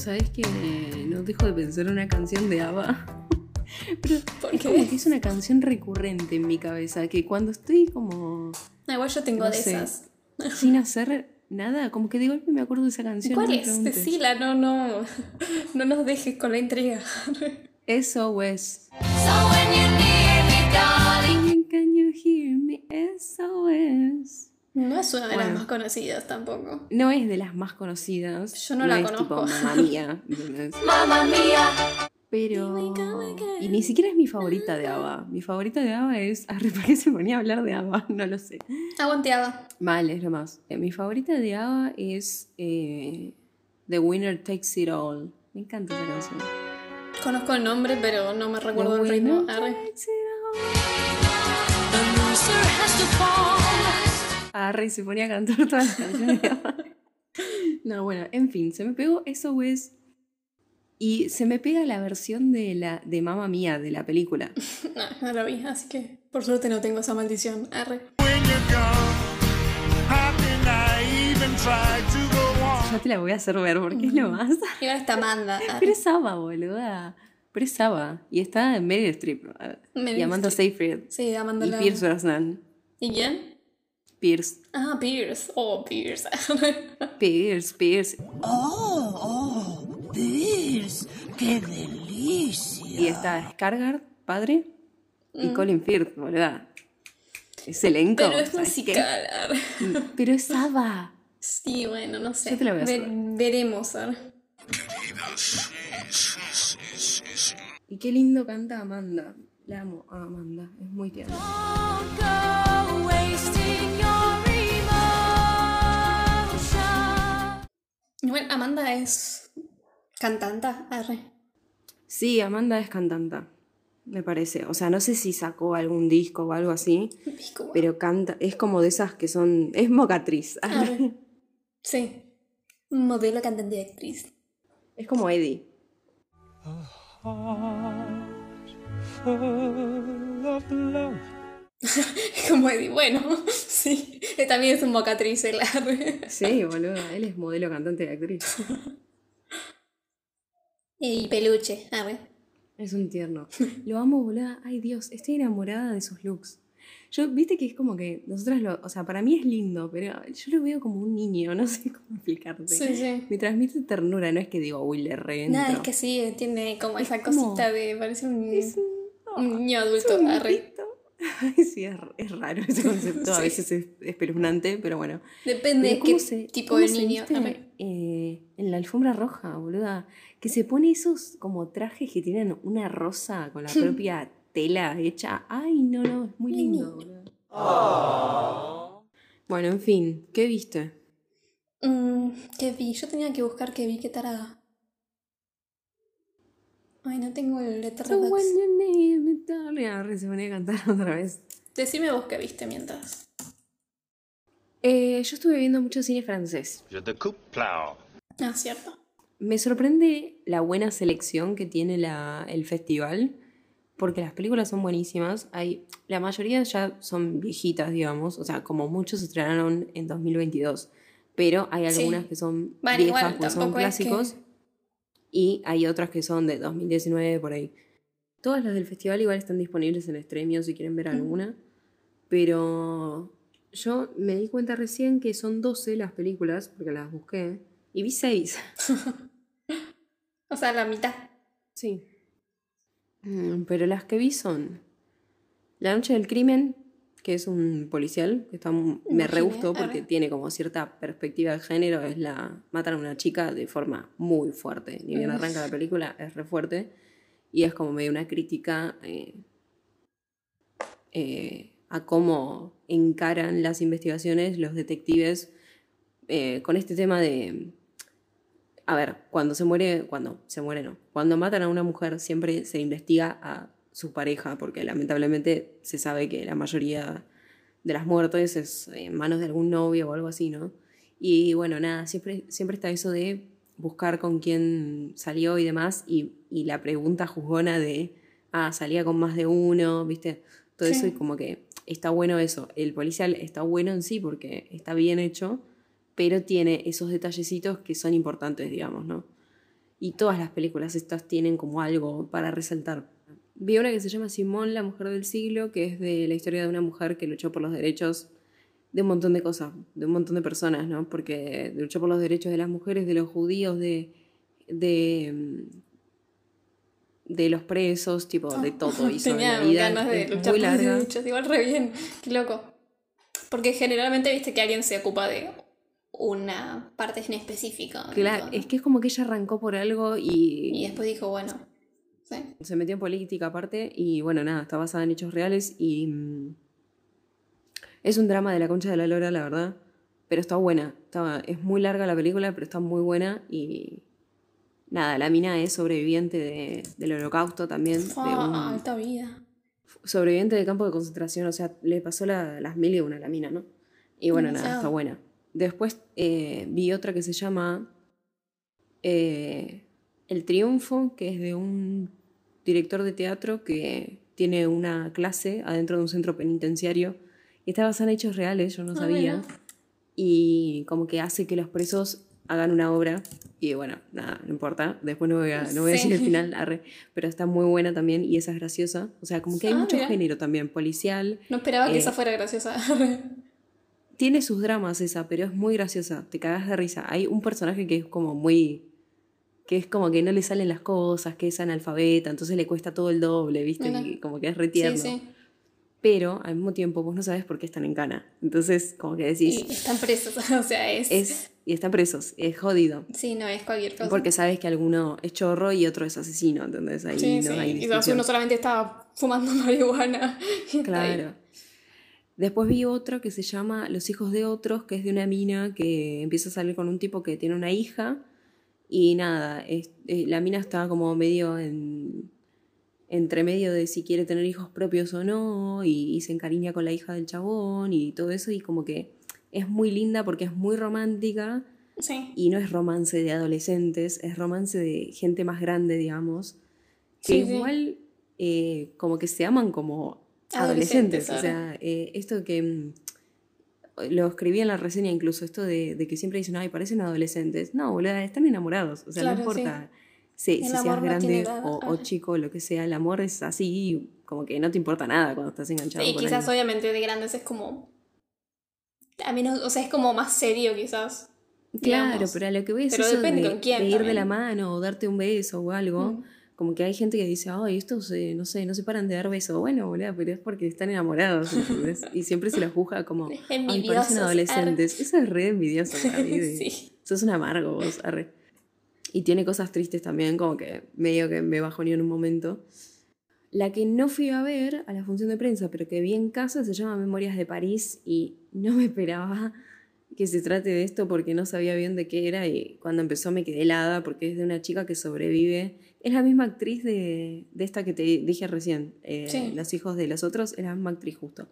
¿Sabes que no dejo de pensar en una canción de ABBA? Pero ¿Por es qué? como que es una canción recurrente en mi cabeza, que cuando estoy como Ah, igual yo tengo No de sé. esas. sin hacer nada, como que de golpe me acuerdo de esa canción. ¿Cuál no es? Decila, no, no. No nos dejes con la intriga. SOS. So No es una de las más conocidas tampoco. No es de las más conocidas. Yo no la es conozco. Tipo, mamá mía. Mamma mia. Pero. Y ni siquiera es mi favorita de ABBA. Mi favorita de ABBA es. Arre, ¿Por qué se ponía a hablar de ABBA? No lo sé. Aguanteaba. Mal, es lo más. Eh, mi favorita de ABBA es. eh, The Winner Takes It All. Me encanta esa canción. Conozco el nombre, pero no me recuerdo el ritmo. Arre. takes it all. Arre, y se ponía a cantar todas las canciones. No, bueno, en fin, se me pegó eso, es. Y se me pega la versión de la de Mamma Mía de la película. No, no lo vi, así que por suerte no tengo esa maldición. Arre. When you're gone, how can I even try to go on? Ya te la voy a hacer ver porque es lo más. Y ahora está Amanda. Arre. Pero es ABBA, boluda. Pero es ABBA. Y está Meryl Streep. Y Meryl Amanda Seyfried. Sí, Amanda Y la- Pierce Brosnan. ¿Y quién? Pierce. Ah, Pierce. Oh, Pierce. Pierce, Pierce. Oh, oh, Pierce, qué delicia. Y está Skargard, padre. Y Colin Firth, boluda. Es elenco. Pero es musical. arre. Pero es ABBA. Sí, bueno, no sé. Yo te la voy a hacer. Ve- veremos. arre. Y qué lindo canta Amanda. La amo a Amanda. Es muy tierna. Bueno, Amanda es cantanta. Arre. Sí, Amanda es cantanta. Me parece. O sea, no sé si sacó algún disco o algo así. Disco. Pero canta. Es como de esas que son. Es mocatriz. Arre. Sí. Modelo, cantante y actriz. Es como Eddie. Full of love. Como Eddie. Bueno, sí. Él También es un mocatriz el arre. Sí, boludo. Él es modelo, cantante y actriz. Y peluche. Arre. Es un tierno. Lo amo, boluda. Ay, Dios. Estoy enamorada de sus looks. Yo, viste que es como que nosotras lo. O sea, para mí es lindo, pero yo lo veo como un niño. No sé cómo explicarte. Sí, sí. Me transmite ternura. No es que digo, uy, le reentro. Nada, es que sí, tiene como esa como- cosita de. Parece un, Es un, un niño adulto. sí, es, es raro ese concepto. A veces es espeluznante, pero bueno. Depende de qué ¿cómo se- tipo de niño. eh, en la alfombra roja, boluda. Que se pone esos como trajes que tienen una rosa con la propia tela hecha. Ay, no, no, es muy lindo, boluda. Bueno, en fin, ¿qué viste? Mm, ¿Qué vi? Yo tenía que buscar qué vi, qué tarada. Ay, no tengo el darling. Arre, se ponía a cantar otra vez. Decime vos qué viste mientras. Eh, yo estuve viendo mucho cine francés. Je te coupe plow. Ah, cierto. Me sorprende la buena selección que tiene la- el festival, porque las películas son buenísimas. Hay, la mayoría ya son viejitas, digamos, o sea, como muchos se estrenaron en 2022, pero hay Sí. algunas que son Bueno, viejas, igual, pues son tampoco es que- clásicos, y hay otras que son de 2019 por ahí. Todas las del festival igual están disponibles en Stremio si quieren ver alguna, pero yo me di cuenta recién que son 12 las películas, porque las busqué, y vi 6. O sea, la mitad. Sí. Mm, Pero las que vi son La Noche del Crimen, que es un policial, que está, me re gustó porque arre. tiene como cierta perspectiva de género, es la matan a una chica de forma muy fuerte, ni bien arranca la película, es re fuerte, y es como medio una crítica eh, eh, a cómo encaran las investigaciones los detectives eh, con este tema de a ver, cuando se muere, cuando se muere no, cuando matan a una mujer siempre se investiga a su pareja, porque lamentablemente se sabe que la mayoría de las muertes es en manos de algún novio o algo así, ¿no? Y bueno, nada, siempre, siempre está eso de buscar con quién salió y demás, y, y la pregunta juzgona de, ah, salía con más de uno, ¿viste? Todo Sí. eso y como que está bueno eso. El policial está bueno en sí porque está bien hecho, pero tiene esos detallecitos que son importantes, digamos, ¿no? Y todas las películas estas tienen como algo para resaltar. Vi una que se llama Simón, la mujer del siglo, que es de la historia de una mujer que luchó por los derechos de un montón de cosas, de un montón de personas, ¿no? Porque luchó por los derechos de las mujeres, de los judíos, de, de, mm, de los presos, tipo, de todo. Y sobre Tenía la vida. ganas de luchar por los derechos. Igual re bien. Qué loco. Porque generalmente viste que alguien se ocupa de una parte en específico. Claro, es que es como que ella arrancó por algo y, Y después dijo, bueno. Sí. se metió en política aparte y bueno, nada, está basada en hechos reales y mm, es un drama de la concha de la lora, la verdad, pero está buena. Está, es muy larga la película, pero está muy buena y nada, la mina es sobreviviente de- del holocausto también, de un alta vida. sobreviviente de campo de concentración, o sea, le pasó la- las mil y una a la mina, ¿no? Y bueno, nada, está buena. Después eh, vi otra que se llama eh, El Triunfo, que es de un director de teatro que tiene una clase adentro de un centro penitenciario y está basada en hechos reales, yo no Ah, sabía. Y como que hace que los presos hagan una obra. Y bueno, nada, no importa. Después no voy a, no voy a Sí. decir el final, arre, pero está muy buena también y esa es graciosa. O sea, como que hay Ah, mucho mira. género también, policial. No esperaba que Eh, esa fuera graciosa. Tiene sus dramas esa, pero es muy graciosa. Te cagas de risa. Hay un personaje que es como muy. Que es como que no le salen las cosas, que es analfabeta, entonces le cuesta todo el doble, ¿viste? Y como que es re sí, sí. Pero al mismo tiempo vos no sabes por qué están en cana. Entonces, como que Y decís. están presos. O sea, es. Es, y están presos, es jodido. Sí, no es cualquier cosa. Porque sabes que alguno es chorro y otro es asesino, entonces ahí Sí, no hay discusión. uno solamente estaba fumando marihuana. y. Claro. Después vi otro que se llama Los hijos de otros, que es de una mina que empieza a salir con un tipo que tiene una hija y nada, es- eh, la mina está como medio en entre medio de si quiere tener hijos propios o no y, y se encariña con la hija del chabón y todo eso y como que es muy linda porque es muy romántica Sí. y no es romance de adolescentes, es romance de gente más grande, digamos, que Sí, sí. igual eh, como que se aman como Adolescentes, adolescentes. O sea, eh, esto que mm, lo escribí en la reseña incluso, esto de, de que siempre dicen, ay, parecen adolescentes. No, boludo, están enamorados. O sea, Claro, no importa si, seas no grande o, o chico, lo que sea, el amor es así, como que no te importa nada cuando estás enganchado. Y con quizás obviamente de grandes es como. A menos, o sea, es como más serio quizás. Claro, digamos. pero a lo que voy es Pero eso depende de, con quién de ir de también. la mano o darte un beso o algo. Mm. Como que hay gente que dice, ay, estos, eh, no sé, no se paran de dar besos. Bueno, boludo, pero es porque están enamorados, ¿entendés? Y siempre se los juzga como, ay, parecen adolescentes. Eso es re envidioso para mí. de- Sí. Sos un amargo vos, arre. Y tiene cosas tristes también, como que medio que me bajoneó en un momento. La que no fui a ver a la función de prensa, pero que vi en casa, se llama Memorias de París y no me esperaba que se trate de esto porque no sabía bien de qué era y cuando empezó me quedé helada porque es de una chica que sobrevive. Es la misma actriz de, de esta que te dije recién, eh, Sí. Los hijos de los otros, es la misma actriz justo.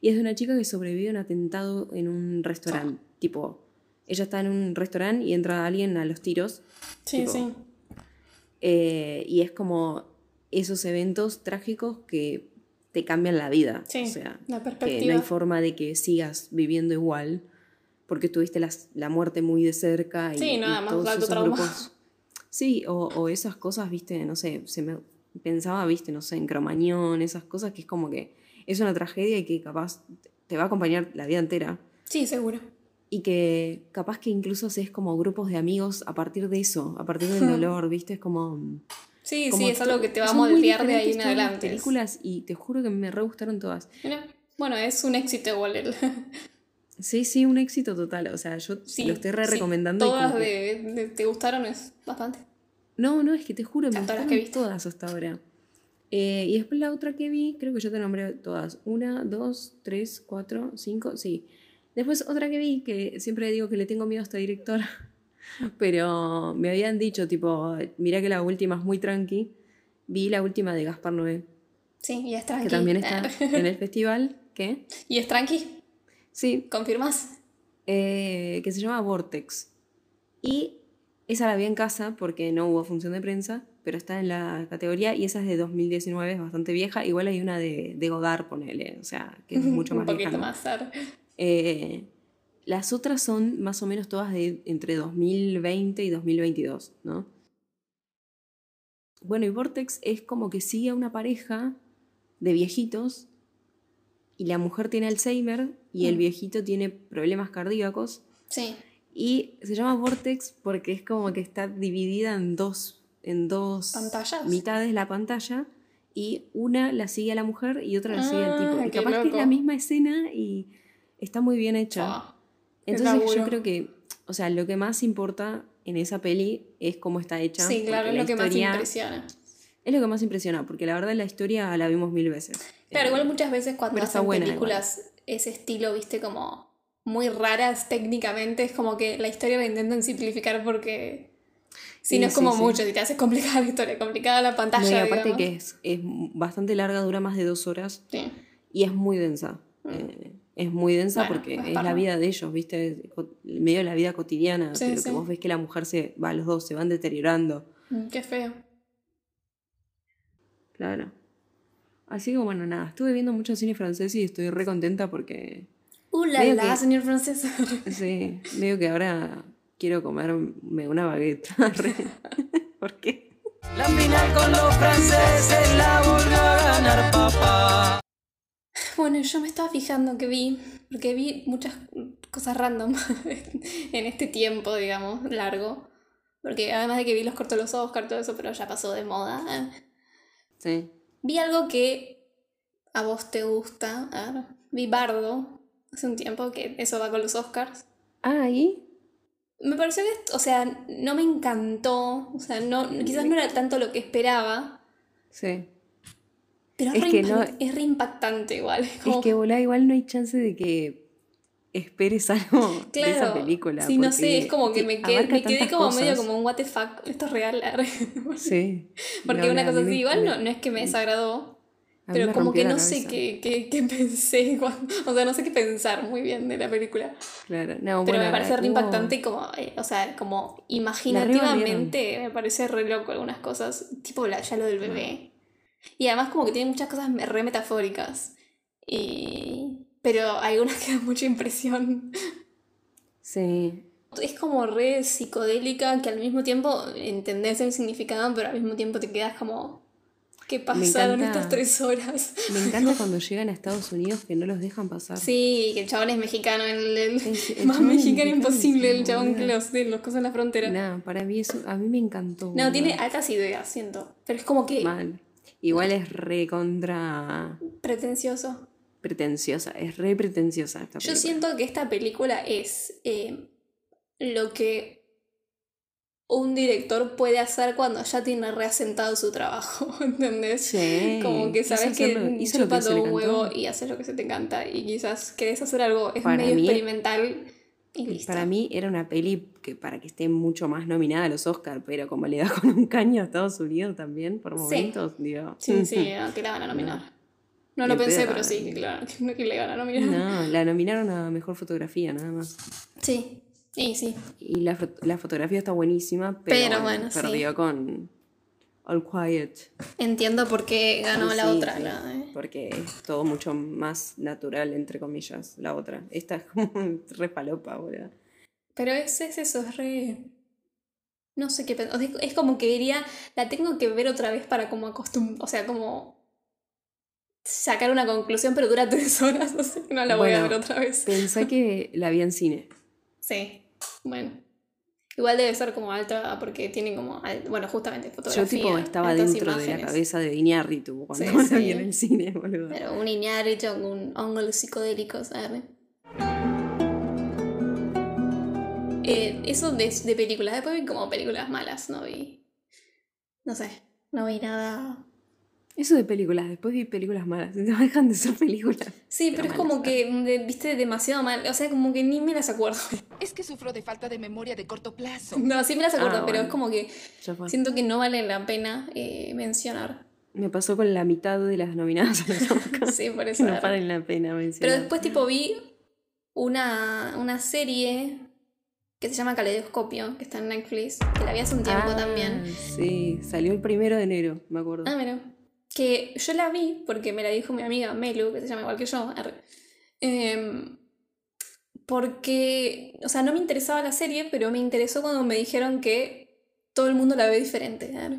Y es de una chica que sobrevive a un atentado en un restaurante. Tipo, ella está en un restaurante y entra alguien a los tiros. Sí, Tipo, sí. eh, y es como esos eventos trágicos que te cambian la vida. Sí, o sea, la que no perspectiva. hay forma de que sigas viviendo igual porque tuviste las- la muerte muy de cerca y, Sí, nada y más todos esos trauma. grupos. Sí, o, o esas cosas, viste, no sé, se me pensaba, viste, no sé, en Cromañón, esas cosas que es como que es una tragedia y que capaz te va a acompañar la vida entera. Sí, seguro. Y que capaz que incluso haces como grupos de amigos a partir de eso, a partir del dolor, viste, es como... Sí, como sí, es algo que te va a moldear de ahí en adelante. películas y te juro que me re gustaron todas. Mira, bueno, es un éxito igual el. Sí, sí, un éxito total. O sea, yo Sí, lo estoy re sí, recomendando. y Todas de, de- te gustaron es bastante. No, no, es que te juro, me gustaron que todas hasta ahora. Eh, y después la otra que vi, creo que yo te nombré todas. Una, dos, tres, cuatro, cinco, sí. Después otra que vi, que siempre digo que le tengo miedo a esta directora, pero me habían dicho, tipo, mira que la última es muy tranqui. Vi la última de Gaspar Noé, Sí, y es tranqui. que también está en el festival. ¿Qué? y es tranqui, Sí, ¿confirmas? eh, que se llama Vortex. Y esa la vi en casa porque no hubo función de prensa, pero está en la categoría y esa es de 2019, es bastante vieja. Igual hay una de, de Godard, ponele, o sea, que es mucho más Un poquito más tarde. Eh, las otras son más o menos todas de entre 2020 y 2022, ¿no? Bueno, y Vortex es como que sigue a una pareja de viejitos y la mujer tiene Alzheimer y Mm. el viejito tiene problemas cardíacos. Sí. Y se llama Vortex porque es como que está dividida en dos, en dos ¿Pantallas? mitades la pantalla y una la sigue a la mujer y otra la sigue al tipo. Ah, Y qué capaz que es la misma escena y está muy bien hecha. Ah, Entonces yo creo que, o sea, lo que más importa en esa peli es cómo está hecha. Sí, claro, es lo que más impresiona. Es lo que más impresiona, porque la verdad la historia la vimos mil veces. Claro, Eh, igual muchas veces cuando hacen películas ese estilo, viste, como muy raras técnicamente, es como que la historia la intentan simplificar porque si Sí, no es como sí. mucho, si te haces complicada la historia, complicada la no, pantalla. y aparte digamos. que es, es bastante larga, dura más de dos horas y es muy densa. Eh, es muy densa Mm. Bueno, porque es la vida de ellos, ¿viste? Medio de la vida cotidiana. Pero que vos ves que la mujer se va, los dos se van deteriorando. Mm, Qué feo. Claro. Así que bueno, nada, estuve viendo mucho cine francés y estoy re contenta porque Uh, la, Medio la, que- señor francés. Sí, digo que ahora quiero comerme una baguette. ¿Por qué? La final con los franceses la volvió a ganar papá. Bueno, yo me estaba fijando que vi, porque vi muchas cosas random en este tiempo, digamos, largo. Porque además de que vi los cortos de los Oscar, todo eso, pero ya pasó de moda. Sí. Vi algo que a vos te gusta. A ver, vi Bardo hace un tiempo, que eso va con los Oscars. Ah, ¿y? Me pareció que, o sea, no me encantó. O sea, no, quizás no era tanto lo que esperaba. Sí. Pero es, que no- es re impactante igual. Como- Es que volá, igual no hay chance de que esperes algo de esa Claro, película. Sí, no sé, es como que me, me quedé como medio cosas. como un what the fuck, esto es real. arre. Sí. Porque No, una cosa así, igual no, no es que me desagradó, pero como que no sé qué, qué, qué pensé, o sea, no sé qué pensar muy bien de la película. Claro. No, Pero bueno, me parece re impactante y como, eh, o sea, como imaginativamente me parece re loco algunas cosas, tipo la, ya lo del bebé. Y además como que tiene muchas cosas re metafóricas. Y... Pero algunas que dan mucha impresión. Sí. Es como re psicodélica que al mismo tiempo entendés el significado, pero al mismo tiempo te quedas como... ¿Qué pasaron encanta- estas tres horas? Me encanta cuando llegan a Estados Unidos que no los dejan pasar. Sí, que el chabón es mexicano, el, el- Es- el más mexicano imposible, el chabón que los, los cosas en la frontera. Nada, para mí eso, a mí me encantó. No, tiene altas ideas, siento. Pero es como que Mal. Igual es re contra pretencioso. Pretenciosa, es re pretenciosa esta Yo película. siento que esta película es eh, lo que un director puede hacer cuando ya tiene reasentado su trabajo, ¿entendés? Sí, Como que sabes que hizo chupa todo un huevo y haces lo que se te encanta y quizás querés hacer algo, es Para medio mí- experimental y listo. Para mí era una peli que para que esté mucho más nominada a los Oscars, pero como le da con un caño a Estados Unidos también, por Sí. momentos, digo. Sí, sí, no, que la van a nominar. No lo pensé, pero sí, claro, que, que le van a nominar. No, la nominaron a mejor fotografía nada más. Sí, sí, sí. Y la, fo- la fotografía está buenísima, pero, Pero bueno, sí. perdió con All Quiet. Entiendo por qué ganó Sí, la sí, otra. sí, la de- Porque es todo mucho más natural, entre comillas, la otra. Esta es como re palopa, boludo. Pero es, es eso, es re... No sé qué pensar. Es como que diría, la tengo que ver otra vez para como acostumbrarme, o sea, como sacar una conclusión, pero dura tres horas, o sea, que no la voy a ver otra vez. Pensá que la vi en cine. Sí, bueno. Igual debe ser como alta, porque tiene como, bueno, justamente fotografía. Yo tipo estaba dentro de la cabeza de Iñárritu cuando Sí, la sí. vi en el cine, boludo. Pero un Iñárritu con un hongo psicodélico, ¿sabes? Eh, eso de, de películas. Después vi como películas malas, no vi. No sé, no vi nada. Eso de películas, después vi películas malas. No dejan de ser películas. Sí, pero, es malas, como que de- viste demasiado mal. O sea, como que ni me las acuerdo. Es que sufro de falta de memoria de corto plazo. No, sí me las acuerdo, Ah, pero bueno. es como que siento que no vale la pena eh, mencionar. Me pasó con la mitad de las nominadas. Sí, por que eso. no valen la pena mencionar. Pero después, tipo, vi una, una serie que se llama Caleidoscopio, que está en Netflix, que la vi hace un tiempo Ah, también. Sí, salió el primero de enero, me acuerdo. Ah, mira. Que yo la vi porque me la dijo mi amiga Melu, que se llama igual que yo. arre. Em, porque, o sea, no me interesaba la serie, pero me interesó cuando me dijeron que todo el mundo la ve diferente. arre.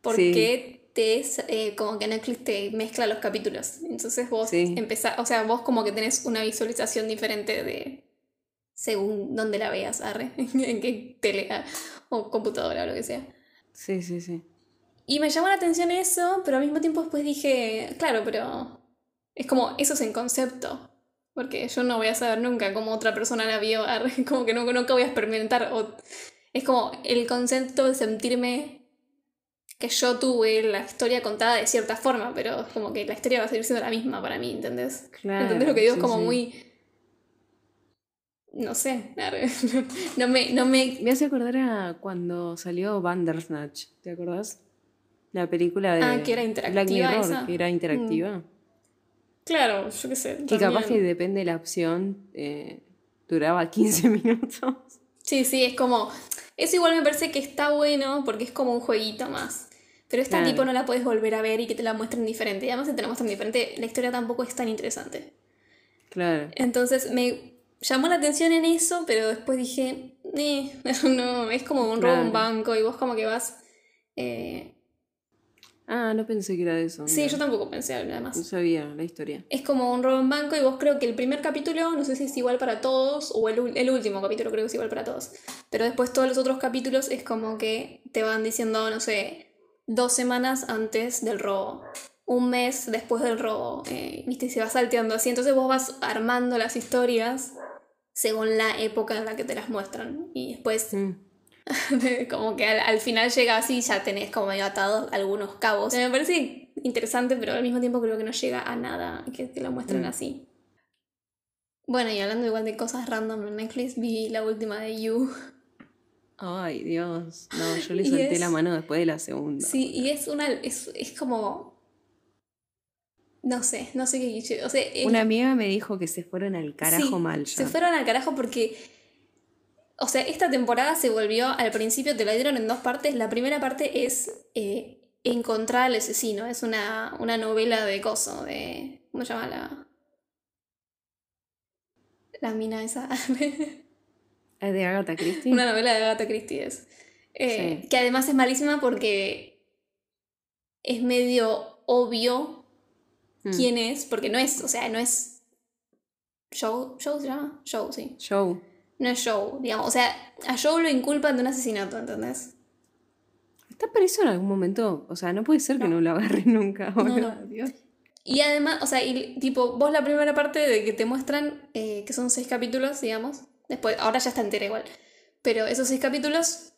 porque te es eh, como que Netflix te mezcla los capítulos. Entonces vos Sí. empezás, o sea, vos como que tenés una visualización diferente de según dónde la veas, arre, en qué tele o computadora o lo que sea. Sí, sí, sí. Y me llamó la atención eso, pero al mismo tiempo después dije, claro, pero es como, eso es en concepto. Porque yo no voy a saber nunca cómo otra persona la vio, como que no- nunca voy a experimentar. O, es como el concepto de sentirme que yo tuve la historia contada de cierta forma, pero es como que la historia va a seguir siendo la misma para mí, ¿entendés? Claro, ¿Entendés lo que digo? sí, es como sí. muy... No sé, no me... No me Me hace acordar a cuando salió Bandersnatch, ¿te acordás? La película de Ah, que era Black interactiva Mirror, esa. Mm. que era interactiva. claro, yo qué sé. Que capaz que depende de la opción, eh, duraba 15 minutos. Sí, sí, es como. Eso igual me parece que está bueno porque es como un jueguito más. Pero esta Claro. tipo no la puedes volver a ver y que te la muestren diferente. Y además, si te la muestran diferente, la historia tampoco es tan interesante. Claro. Entonces me llamó la atención en eso, pero después dije, eh, no, es como un robo a un Claro. banco y vos como que vas. eh, Ah, no pensé que era de eso. Sí, yo tampoco pensé No además. sabía la historia. Es como un robo en banco y vos creo que el primer capítulo, no sé si es igual para todos, o el, el último capítulo creo que es igual para todos. Pero después todos los otros capítulos es como que te van diciendo, no sé, dos semanas antes del robo, un mes después del robo, eh, viste, y se va salteando así. Entonces vos vas armando las historias según la época en la que te las muestran. Y después Mm. como que al, al final llega así y ya tenés como medio atados algunos cabos. Me parece interesante, pero al mismo tiempo creo que no llega a nada que te lo muestren Mm. así. Bueno, y hablando igual de cosas random en Netflix, vi la última de You. Ay, Dios. No, yo le solté es- la mano después de la segunda. Sí, y es una. Es, es como. No sé, no sé qué. O sea, el- Una amiga me dijo que se fueron al carajo Sí, mal ya. Se fueron al carajo porque. O sea, esta temporada se volvió. Al principio te la dieron en dos partes. La primera parte es eh, encontrar al asesino. Es una, una novela de coso. De. ¿Cómo se llama la.? La mina esa. ¿Es de Agatha Christie? una novela de Agatha Christie es. Eh, Sí. Que además es malísima porque. Es medio obvio Mm. quién es. Porque no es. O sea, no es. Joe. ¿Joe se llama? Joe, sí. Show. No es Joe, digamos. O sea, a Joe lo inculpan de un asesinato, ¿entendés? ¿Está preso en algún momento? O sea, no puede ser que no lo agarren nunca. no. Dios. Y además, o sea, y, tipo, vos la primera parte de que te muestran, eh, que son seis capítulos, digamos. Después, ahora ya está entera igual. Pero esos seis capítulos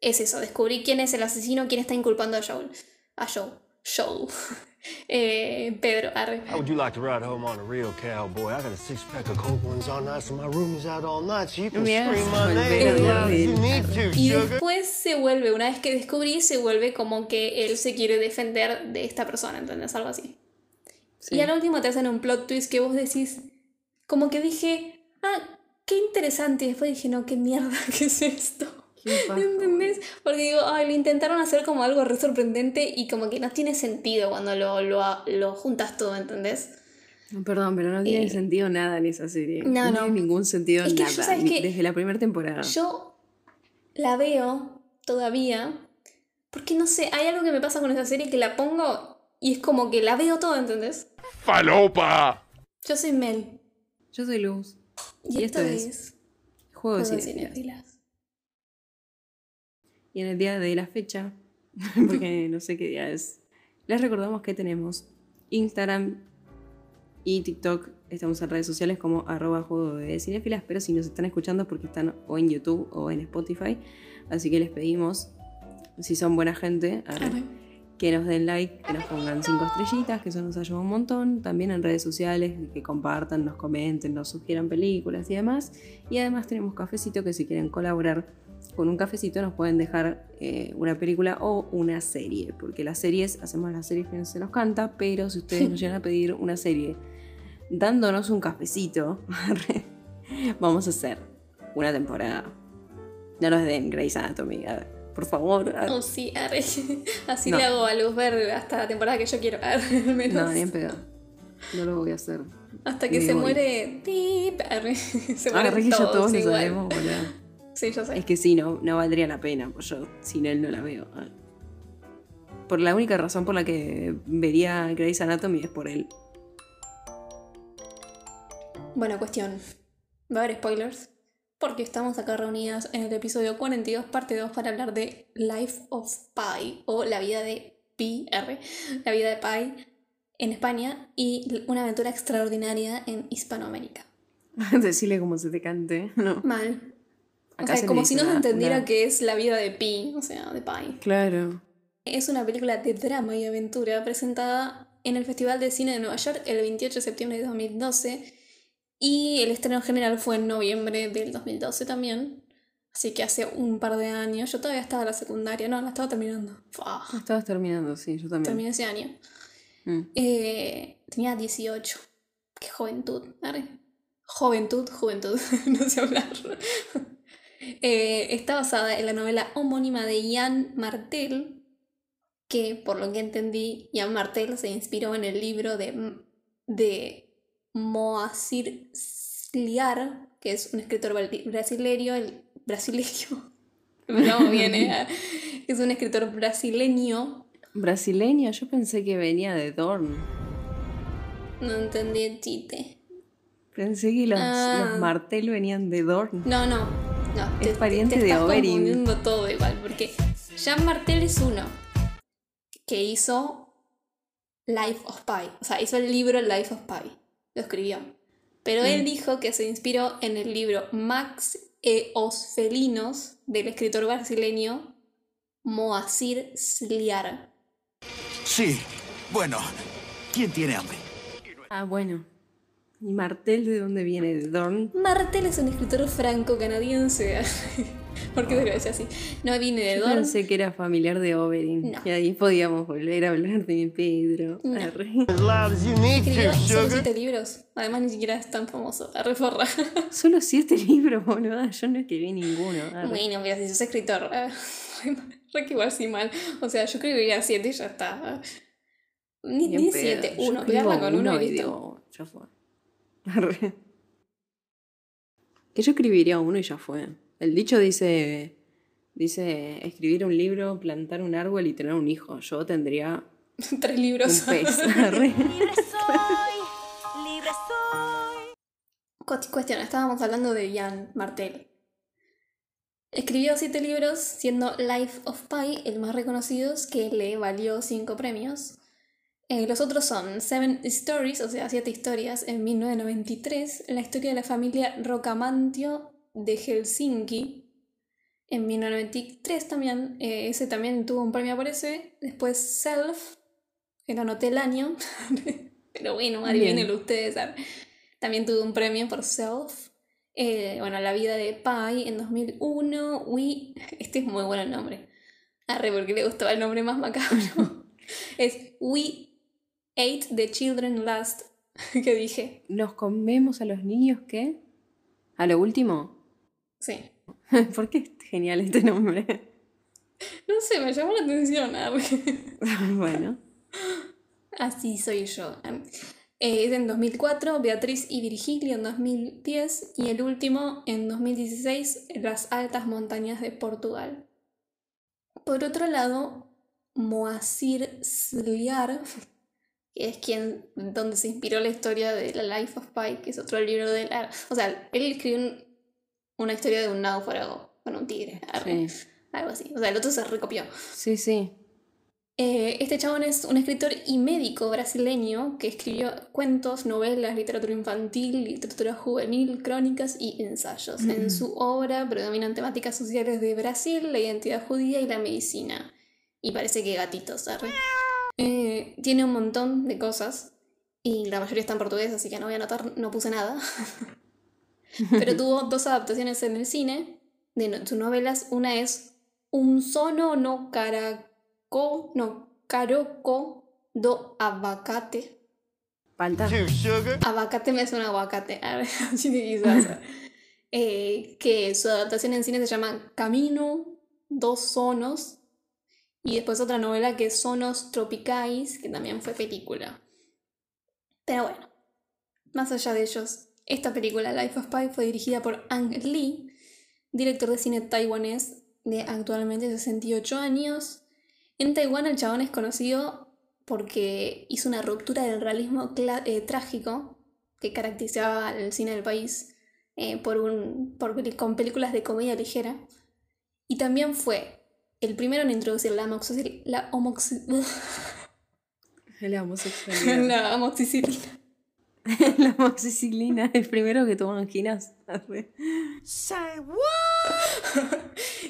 es eso, descubrir quién es el asesino, quién está inculpando a Joel. A Joe. Joel. eh, Pedro, arre. How would you like to ride home on a real cowboy? I got a six pack of cold ones all night, so my room is out all night, so you can Me scream my name de if you need to, Y sugar. después se vuelve, una vez que descubrí, se vuelve como que él se quiere defender de esta persona, ¿entendés? Algo así. Sí. Y al último te hacen un plot twist que vos decís, como que dije, ah, qué interesante. Y después dije, no, qué mierda, ¿qué es esto? ¿Entendés? Porque digo, ay, lo intentaron hacer como algo re sorprendente y como que no tiene sentido cuando lo, lo, lo juntas todo, ¿entendés? Perdón, pero no tiene Eh, sentido nada en esa serie. no, no. tiene ningún sentido Es que yo, nada. ¿sabes ni- qué? Desde la primera temporada. Yo la veo todavía porque no sé, hay algo que me pasa con esa serie que la pongo y es como que la veo todo, ¿entendés? Falopa! Yo soy Mel Yo soy Luz. y, Y esto esto es, es Juego de Juego de Cinefilas. Cinéfilas. Y en el día de la fecha, porque no sé qué día es, les recordamos que tenemos Instagram y TikTok. Estamos en redes sociales como arroba juego de cinefilas, pero si nos están escuchando es porque están o en YouTube o en Spotify. Así que les pedimos, si son buena gente, que nos den like, que nos pongan cinco estrellitas, que eso nos ayuda un montón. También en redes sociales, que compartan, nos comenten, nos sugieran películas y demás. Y además tenemos cafecito que si quieren colaborar con un cafecito nos pueden dejar eh, una película o una serie. Porque las series, hacemos las series que se nos canta, pero si ustedes nos llegan a pedir una serie dándonos un cafecito, vamos a hacer una temporada. No nos den Grey's Anatomy, a ver, por favor. Oh, sí, arre. Así No. le hago a Luz ver hasta la temporada que yo quiero. arre, al menos. No, ni en pedo. No lo voy a hacer. Hasta que se voy. muere. Arre. Se Arre que ya todos, igual. sabemos. Sí, yo sé. Es que sí, no, no valdría la pena, pues yo sin él no la veo. Ah. por la única razón por la que vería Grey's Anatomy es por él. Buena cuestión. Va a haber spoilers. Porque estamos acá reunidas en el episodio 42, parte 2, para hablar de Life of Pi, o La vida de Pi, R, La vida de Pi en España y Una aventura extraordinaria en Hispanoamérica. Decirle como se te cante, ¿no? Mal. O Acá sea, se como si no se entendiera una- que es la vida de Pi, o sea, de Pi. Claro. Es una película de drama y aventura presentada en el Festival de Cine de Nueva York el 28 de septiembre de 2012 y el estreno general fue en noviembre del 2012 también. Así que hace un par de años. Yo todavía estaba en la secundaria, no, la estaba terminando. Fua, Estabas terminando, sí, yo también. terminé ese año. Mm. Eh, tenía 18. Qué juventud. arre. Juventud, juventud. no sé hablar. Eh, está basada en la novela homónima de Jan Martel, que por lo que entendí, Jan Martel se inspiró en el libro de, de Moacir Sliar, que es un escritor bra- brasileño. El, brasileño. No, viene. Es un escritor brasileño Brasileña, yo pensé que venía de Dorn. No entendí el chiste. Pensé que los, Ah. los Martel venían de Dorn. No, no. No Es pariente de estás Oberyn. confundiendo todo igual, porque Jean Martel es uno que hizo Life of Pi. O sea, hizo el libro Life of Pi. Lo escribió. Pero él dijo que se inspiró en el libro Max e os Felinos del escritor brasileño Moacir Sliar. Sí. Bueno, ¿quién tiene hambre? Ah, bueno. ¿Y Martel de dónde viene? ¿De Dorn? Martel es un escritor franco-canadiense. ¿Por qué se lo decía así? No viene de Yo Dorn. pensé que era familiar de Oberyn. No. Y ahí podíamos volver a hablar de Pedro. No. Arre. Escribió solo siete libros. Además, ni siquiera es tan famoso. Reforra. Solo siete libros, boluda. Yo no escribí ninguno. Arre. bueno, mira, si sos escritor. eh, Re que igual sí mal. O sea, yo escribiría siete y ya está. Ni, ni siete, Yo uno. Pegarla con uno y y listo. digo, ya fue. Que yo escribiría uno y ya fue. El dicho dice. Dice escribir un libro, plantar un árbol y tener un hijo. Yo tendría Tres un libros. pez. Libre soy, libre soy. Cu- Cuestión, estábamos hablando de Jan Martel. Escribió siete libros, siendo Life of Pi el más reconocido, que le valió cinco premios. Eh, los otros son Seven Stories, o sea, siete historias, en 1993, la historia de la familia Rocamantio de Helsinki, en 1993 también, eh, ese también tuvo un premio por ese. Después Self, que no anoté el año, pero bueno, adivínenlo ustedes. También tuvo un premio por Self. Eh, bueno, La vida de Pi en 2001. We... Este es muy bueno el nombre. Arre, porque le gustaba el nombre más macabro. es We Ate the Children Last. que dije. ¿Nos comemos a los niños qué? ¿A lo último? Sí. ¿Por qué es genial este nombre? No sé, me llamó la atención. arre. bueno. Así soy yo. Eh, es en 2004, Beatriz y Virgilio en 2010 y el último en 2016, Las altas montañas de Portugal. Por otro lado, Moacir Sliar, que es quien, donde se inspiró la historia de La Life of Pi, que es otro libro de la... O sea, él escribió un- una historia de un náufrago con un tigre, Sí. algo así. O sea, el otro se recopió. Sí, sí. Eh, este chabón es un escritor y médico brasileño que escribió cuentos, novelas, literatura infantil, literatura juvenil, crónicas y ensayos. En su obra predominan temáticas sociales de Brasil, la identidad judía y la medicina. Y parece que gatitos, arre. Eh, tiene un montón de cosas y la mayoría está en portugués, así que no voy a anotar, no puse nada. Pero tuvo dos adaptaciones en el cine de no- sus novelas. Una es Un sono no caraco, no caroco do abacate. Falta. Abacate me hace un aguacate. A ver. Eh, que su adaptación en cine se llama Camino, dos sonos. Y después otra novela que es Sonos Tropicais, que también fue película. Pero bueno, más allá de ellos, esta película, Life of Pi, fue dirigida por Ang Lee, director de cine taiwanés de actualmente 68 años. En Taiwán el chabón es conocido porque hizo una ruptura del realismo eh, trágico que caracterizaba al cine del país eh, por un, con películas de comedia ligera. Y también fue el primero en introducir la, amoxicil- la, homoxi- La homosexualidad. la amoxicilina. la amoxicilina, el primero que toma anginas. Say what?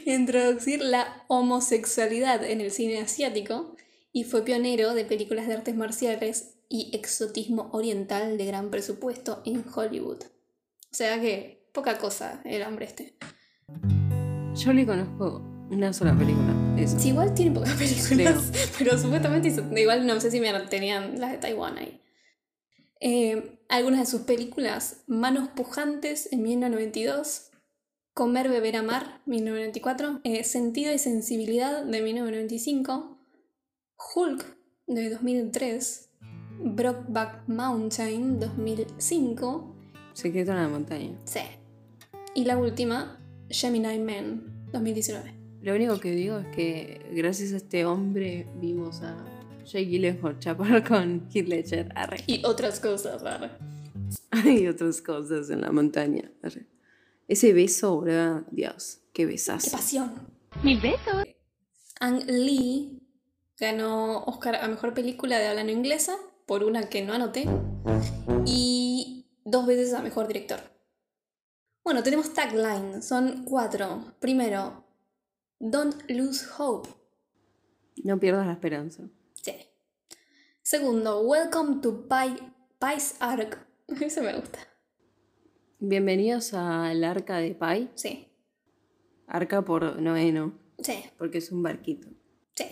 introducir la homosexualidad en el cine asiático y fue pionero de películas de artes marciales y exotismo oriental de gran presupuesto en Hollywood. O sea que poca cosa el hombre este. Yo le conozco una sola película. eso. Sí, igual tiene pocas películas, pero supuestamente hizo- igual no sé si me tenían las de Taiwán ahí. Eh, algunas de sus películas, Manos Pujantes en 1992, Comer, Beber, Amar, 1994, eh, Sentido y Sensibilidad de 1995, Hulk de 2003, Brokeback Mountain 2005, Secreto en la montaña. sí. Y la última, Gemini Man 2019. Lo único que digo es que gracias a este hombre vimos a Jake Gyllenhaal chapar con Heath Ledger. Arre. Y otras cosas, ¿verdad? Hay otras cosas en la montaña. Arre. Ese beso, ¿verdad? Dios, qué ¡Qué besazo. pasión! Mi beso. Ang Lee ganó Oscar a Mejor Película de habla no inglesa por una que no anoté y dos veces a Mejor Director. Bueno, tenemos tagline, son cuatro. Primero, Don't lose hope. No pierdas la esperanza. Sí. Segundo, Welcome to Pi Pi's Ark. Eso me gusta. Bienvenidos al Arca de Pai. Sí, Arca por Noé, ¿no? sí, Porque es un barquito. sí.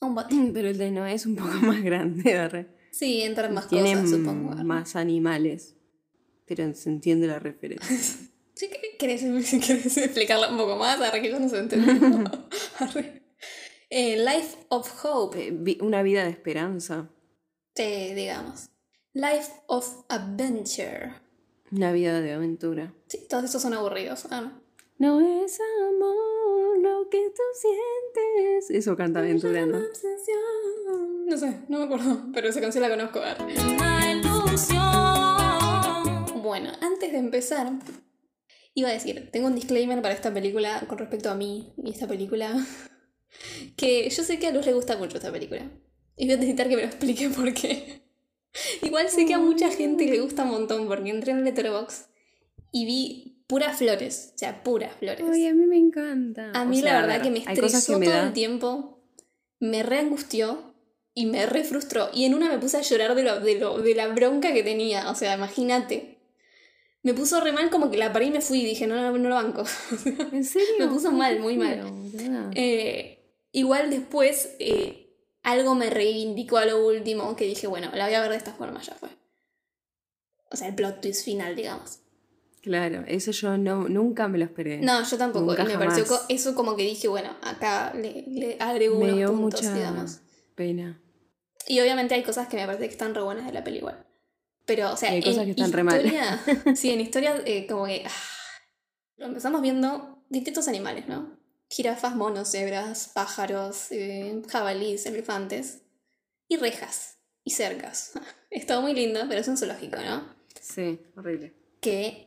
Un bote. Pero el de Noé es un poco más grande, arre. Sí, entran más Tiene cosas, supongo. más animales. Pero se entiende la referencia. Sí, ¿qué- ¿querés, querés explicarla un poco más? Arre que yo no se entendió. Eh, Life of Hope, Eh, Una vida de esperanza. eh, digamos. Life of Adventure. Una vida de aventura. Sí, todos esos son aburridos. Ah, no. No es amor lo que tú sientes. Eso canta aventura, ¿no? No sé, no me acuerdo, pero esa canción la conozco. Una ilusión. Bueno, antes de empezar, iba a decir, tengo un disclaimer para esta película con respecto a mí y esta película. Que yo sé que a Luz le gusta mucho esta película. Y voy a necesitar que me lo explique por qué. Igual sé que a mucha gente le gusta un montón porque entré en Letterboxd y vi puras flores. O sea, puras flores. Ay, a mí me encanta. A O mí sea, la verdad ver, que me estresó que me todo el tiempo, me reangustió y me re frustró. Y en una me puse a llorar de, lo, de, lo, de la bronca que tenía. O sea, imagínate. Me puso re mal como que la paré y me fui y dije, no, no, no lo banco. ¿En serio? Me puso mal, muy mal. Eh, igual después eh, algo me reivindicó a lo último que dije, bueno, la voy a ver de esta forma, ya fue. O sea, el plot twist final, digamos. Claro, eso yo no, nunca me lo esperé. No, yo tampoco. Nunca me pareció jamás. eso como que dije, bueno, acá le, le agrego me unos dio puntos, mucha digamos. pena. Y obviamente hay cosas que me parece que están re buenas de la peli igual. Pero, o sea, hay cosas en que están re mal. historia, sí, en historia eh, como que... ah, lo empezamos viendo distintos animales, ¿no? Jirafas, monos, cebras, pájaros, eh, jabalíes, elefantes. Y rejas. Y cercas. Es todo muy lindo, pero es un zoológico, ¿no? Sí, horrible. que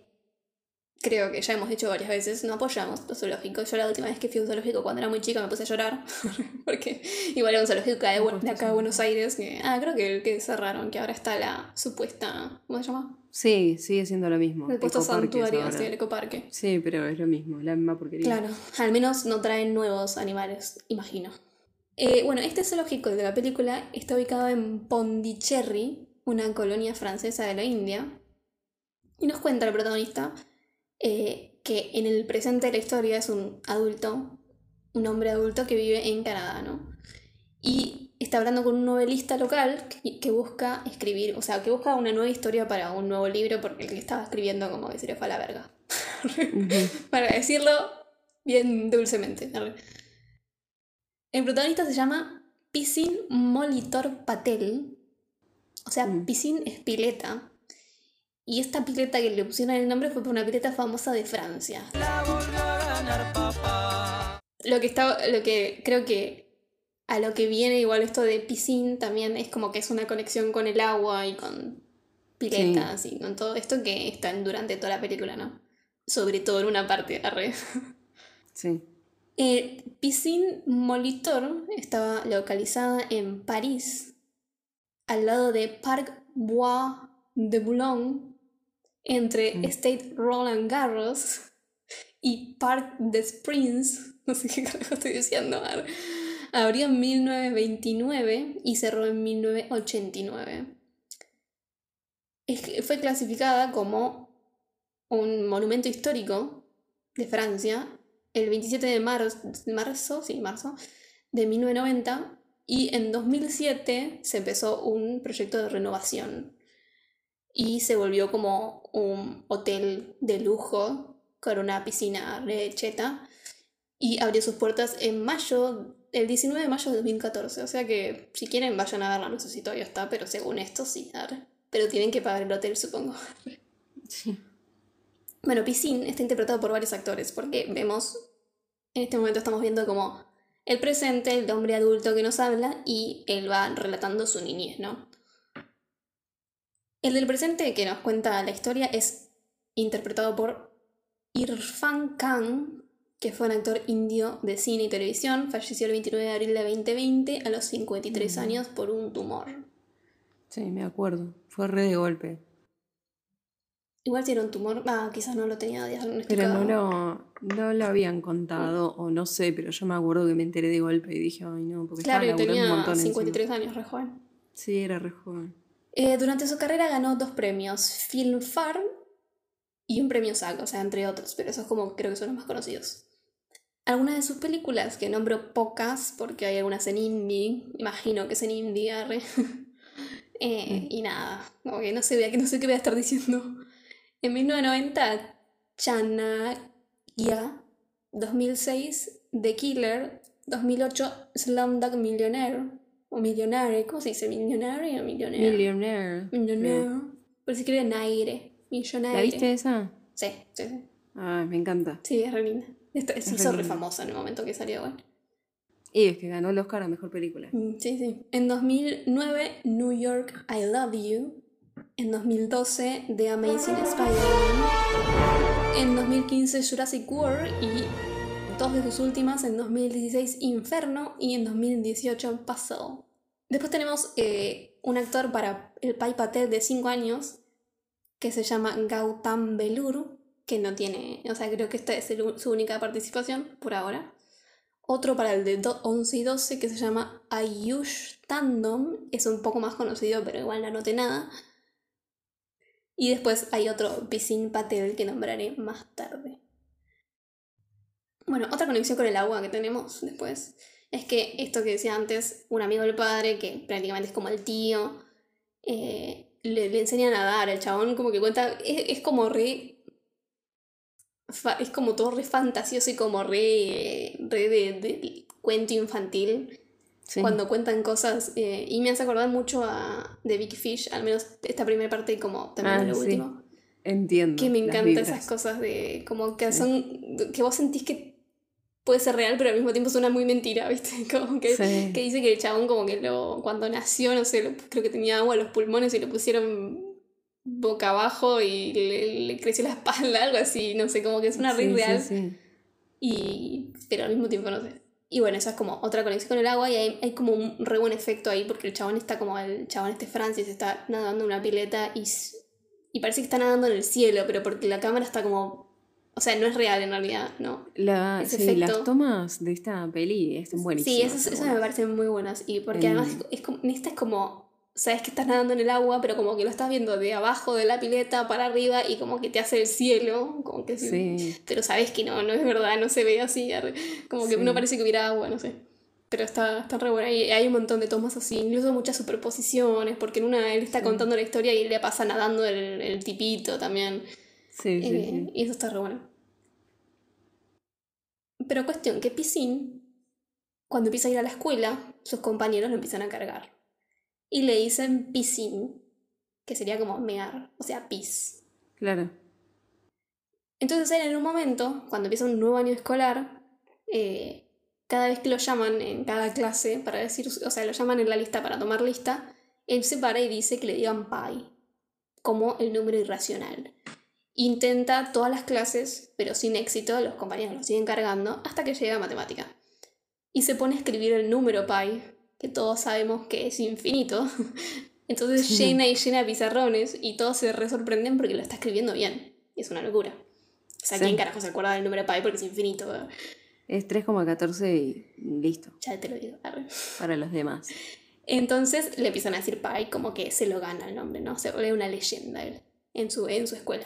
creo que ya hemos dicho varias veces, no apoyamos los zoológicos. Yo la última vez que fui a un zoológico cuando era muy chica me puse a llorar, porque igual era un zoológico de, acá de Buenos Aires, que, ah, creo que el que cerraron, que ahora está la supuesta, ¿cómo se llama? Sí, sigue siendo lo mismo. El puesto santuario, sí, el ecoparque. Sí, pero es lo mismo, la misma porquería. Claro, al menos no traen nuevos animales, imagino. Eh, bueno, este zoológico de la película está ubicado en Pondicherry, una colonia francesa de la India. Y nos cuenta el protagonista eh, que en el presente de la historia es un adulto, un hombre adulto que vive en Canadá, ¿no? Y está hablando con un novelista local que, que busca escribir, o sea, que busca una nueva historia para un nuevo libro porque el que estaba escribiendo como que se le fue a la verga. para decirlo bien dulcemente. El protagonista se llama Pisin Molitor Patel. O sea, Mm. Pisin es pileta. Y esta pileta que le pusieron el nombre fue por una pileta famosa de Francia. Lo que está, lo que creo que a lo que viene igual esto de piscine también es como que es una conexión con el agua y con piletas y con todo esto que están durante toda la película, ¿no? Sobre todo en una parte, arre. Sí. Eh, Piscine Molitor estaba localizada en París, al lado de Parc Bois de Boulogne, entre Mm. State Roland Garros y Parc des Princes, no sé qué carajo estoy diciendo, abrió en 1929 y cerró en 1989. Es que fue clasificada como un monumento histórico de Francia el 27 de marzo, marzo, sí, marzo de 1990 y en 2007 se empezó un proyecto de renovación y se volvió como un hotel de lujo con una piscina de cheta y abrió sus puertas en mayo, el 19 de mayo de 2014. O sea que si quieren vayan a verla, no sé si todavía está, pero según esto sí, pero tienen que pagar el hotel supongo. Sí. Bueno, Piscine está interpretado por varios actores, porque vemos, en este momento estamos viendo como el presente, el hombre adulto que nos habla, y él va relatando su niñez, ¿no? El del presente que nos cuenta la historia es interpretado por Irfan Khan, que fue un actor indio de cine y televisión, falleció el 29 de abril de 2020 a los 53 años por un tumor. Sí, me acuerdo. Fue re de golpe. Igual si era un tumor, ah, quizás no lo tenía diagnosticado. Pero no lo, no lo habían contado, o no sé, pero yo me acuerdo que me enteré de golpe y dije, ay no, porque Claro, estaba laburando tenía un montón encima. 53 años, re joven. Sí, era re joven. Eh, durante su carrera ganó dos premios, Filmfare y un premio SAG, o sea, entre otros, pero esos como creo que son los más conocidos. Algunas de sus películas, que nombro pocas, porque hay algunas en indie, imagino que es en indie, arre. Eh, Y nada, como que no sé, no sé qué voy a estar diciendo. En 1990, Chanaya, 2006, The Killer, 2008, Slumdog Millionaire, o Millionaire, ¿cómo se dice? ¿Millionaire o Millionaire? Millionaire. Millionaire. Pero se escribe Naire. Millonaire. ¿La viste esa? Sí, sí, sí. Ah, me encanta. Sí, es re linda. Se Es hizo re famosa en el momento que salió, bueno. Y es que ganó el Oscar a Mejor Película. Mm, Sí, sí. En 2009, New York, I Love You. En 2012, The Amazing Spider-Man. En 2015, Jurassic World. Y dos de sus últimas, en 2016, Inferno. Y en 2018, Puzzle. Después tenemos eh, un actor para el Pai Patel de 5 años, que se llama Gautam Belur, que no tiene, o sea, creo que esta es su única participación por ahora. Otro para el de do- 11 y 12 que se llama Ayush Tandon, es un poco más conocido, pero igual no noté nada. Y después hay otro Pisin Patel que nombraré más tarde. Bueno, otra conexión con el agua que tenemos después es que esto que decía antes, un amigo del padre, que prácticamente es como el tío, eh, le, le enseña a nadar. El chabón como que cuenta, es, es como re... fa- es como todo re fantasioso y como re, re de, de cuento infantil. Sí. Cuando cuentan cosas, eh, y me hace acordar mucho a The Big Fish, al menos esta primera parte y como también Ah, lo sí. último. Entiendo. Que me encantan esas cosas de como que son que vos sentís que puede ser real, pero al mismo tiempo suena muy mentira, ¿viste? Como que, Sí. que dice que el chabón como que lo cuando nació, no sé, lo- creo que tenía agua en los pulmones y lo pusieron boca abajo y le, le creció la espalda, algo así, no sé, como que es una Sí, real, sí. y pero al mismo tiempo no sé. Y bueno, esa es como otra conexión con el agua y hay, hay como un re buen efecto ahí porque el chabón está como el chabón este Francis está nadando en una pileta y, y parece que está nadando en el cielo, pero porque la cámara está como... O sea, no es real en realidad, ¿no? La- Ese sí, efecto. las tomas de esta peli están buenísimas. Sí, esas, esas me parecen muy buenas. Y porque El- además es, es como, esta es como, sabes que estás nadando en el agua, pero como que lo estás viendo de abajo de la pileta para arriba y como que te hace el cielo, como que sí. Sí. Pero sabes que no, no es verdad, no se ve así, como que Sí. no parece que hubiera agua, no sé. Pero está, está re buena y hay un montón de tomas así, incluso muchas superposiciones, porque en una él está contando la historia y le pasa nadando el, el tipito también. Sí, sí, Eh, sí. Y eso está re bueno. Pero cuestión que Piscine, cuando empieza a ir a la escuela, sus compañeros lo empiezan a cargar. Y le dicen Piscine, que sería como mear, o sea, pis. Claro. Entonces él en un momento, cuando empieza un nuevo año escolar, eh, cada vez que lo llaman en cada clase para decir, o sea, lo llaman en la lista para tomar lista, él se para y dice que le digan pi, como el número irracional. Intenta todas las clases, pero sin éxito, los compañeros lo siguen cargando hasta que llega a matemática. Y se pone a escribir el número pi, que todos sabemos que es infinito. Entonces llena y llena pizarrones y todos se re sorprenden porque lo está escribiendo bien. Es una locura. O sea, Sí. ¿quién carajo se acuerda del número pi porque es infinito? ¿verdad? Es 3,14 y listo. Ya te lo digo. arre. Para los demás. Entonces le empiezan a decir pi como que se lo gana el nombre, ¿no? Se vuelve una leyenda él en su, en su escuela.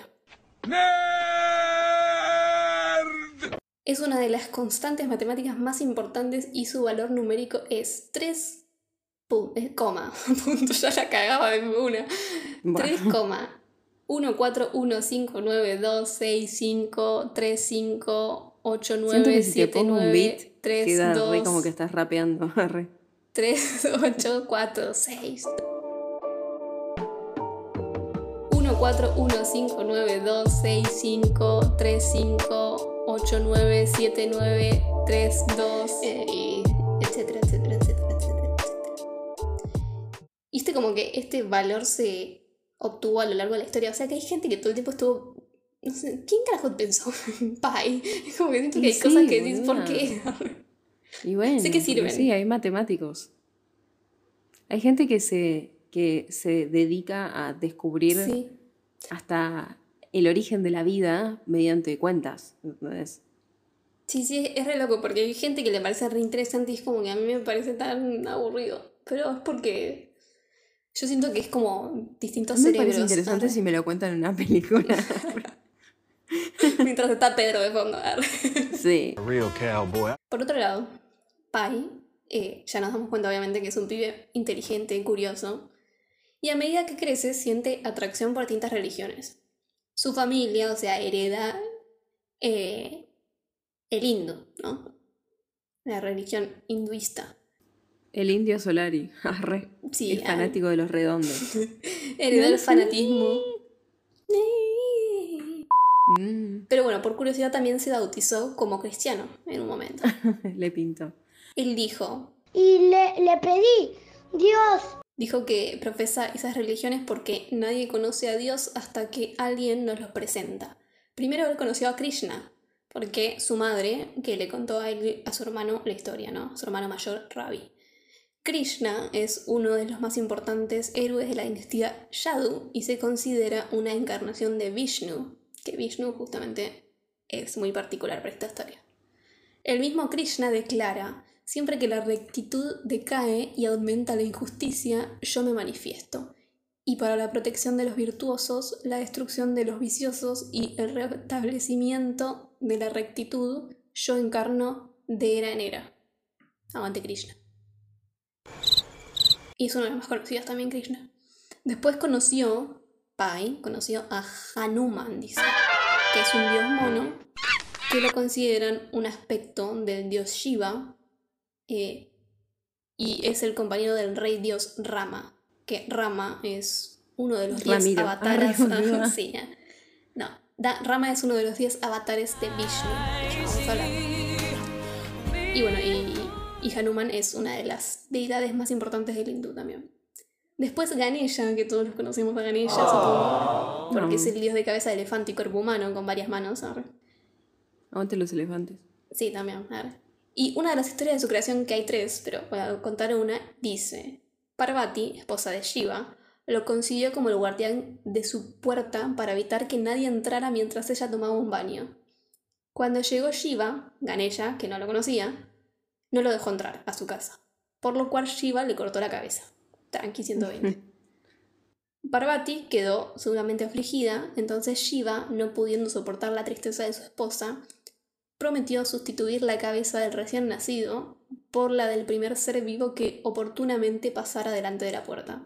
Es una de las constantes matemáticas más importantes y su valor numérico es 3 pu- eh, coma, punto, ya la cagaba de una. Bueno. 3,14126535898979332 Siento que si te pongo un beat, queda re como que estás rapeando. Re. 3, 8, 4, 6. 1, 4, 1, 5, 9, 2, 6, 5, 3, 5, 8, 9, 7, 9, 3, 2, eh, y etcétera, etcétera, etcétera, etcétera, etcétera. Viste como que este valor se obtuvo a lo largo de la historia. O sea que hay gente que todo el tiempo estuvo. No sé, ¿quién carajo pensó en Pi? Es como que siento que Y hay sí, cosas que decís, ¿por boluda. qué? Y bueno, Sé que porque sirven. sí, hay matemáticos. Hay gente que se, que se dedica a descubrir Sí. Hasta el origen de la vida mediante cuentas. ¿entendés? Sí, sí, es re loco porque hay gente que le parece re interesante y es como que a mí me parece tan aburrido. Pero es porque yo siento que es como distintos me cerebros. parece interesante si me lo cuentan en una película. Mientras está Pedro de fondo. sí. A real cowboy. Por otro lado, Pai, eh, ya nos damos cuenta obviamente que es un pibe inteligente, curioso, y a medida que crece siente atracción por distintas religiones. Su familia, o sea, hereda eh, el hindú, ¿no? La religión hinduista. El indio Solari. Arre. Sí, es ah. fanático de los redondos. Heredó el fanatismo. Mm, Pero bueno, por curiosidad también se bautizó como cristiano en un momento. le pinto. Él dijo, Y le, le pedí, Dios, dijo que profesa esas religiones porque nadie conoce a Dios hasta que alguien nos los presenta. Primero él conoció a Krishna, porque su madre, que le contó a, él- a su hermano la historia, ¿no? Su hermano mayor, Ravi. Krishna es uno de los más importantes héroes de la dinastía Yadu y se considera una encarnación de Vishnu, que Vishnu justamente es muy particular para esta historia. El mismo Krishna declara, siempre que la rectitud decae y aumenta la injusticia, yo me manifiesto. Y para la protección de los virtuosos, la destrucción de los viciosos y el restablecimiento de la rectitud, yo encarno de era en era. Aguante Krishna. Y es uno de los más conocidos también, Krishna. Después conoció, Pai, conoció a Hanuman, dice, que es un dios mono, que lo consideran un aspecto del dios Shiva, eh, y es el compañero del rey dios Rama, que Rama es uno de los diez Ramiro. avatares. Arre, boluda. sí, ya. No, Da- Rama es uno de los diez avatares de Vishnu, que ya vamos a hablar. Y bueno, y, y Hanuman es una de las deidades más importantes del hindú también. Después Ganesha, que todos los conocemos a Ganesha, supongo, porque es el dios de cabeza de elefante y cuerpo humano con varias manos. Aguante los elefantes. Sí, también. arre. Y una de las historias de su creación, que hay tres, pero voy a contar una, dice, Parvati, esposa de Shiva, lo consiguió como el guardián de su puerta para evitar que nadie entrara mientras ella tomaba un baño. Cuando llegó Shiva, Ganesha, que no lo conocía, no lo dejó entrar a su casa, por lo cual Shiva le cortó la cabeza. Tranqui 120. Parvati quedó sumamente afligida, entonces Shiva, no pudiendo soportar la tristeza de su esposa, prometió sustituir la cabeza del recién nacido por la del primer ser vivo que oportunamente pasara delante de la puerta.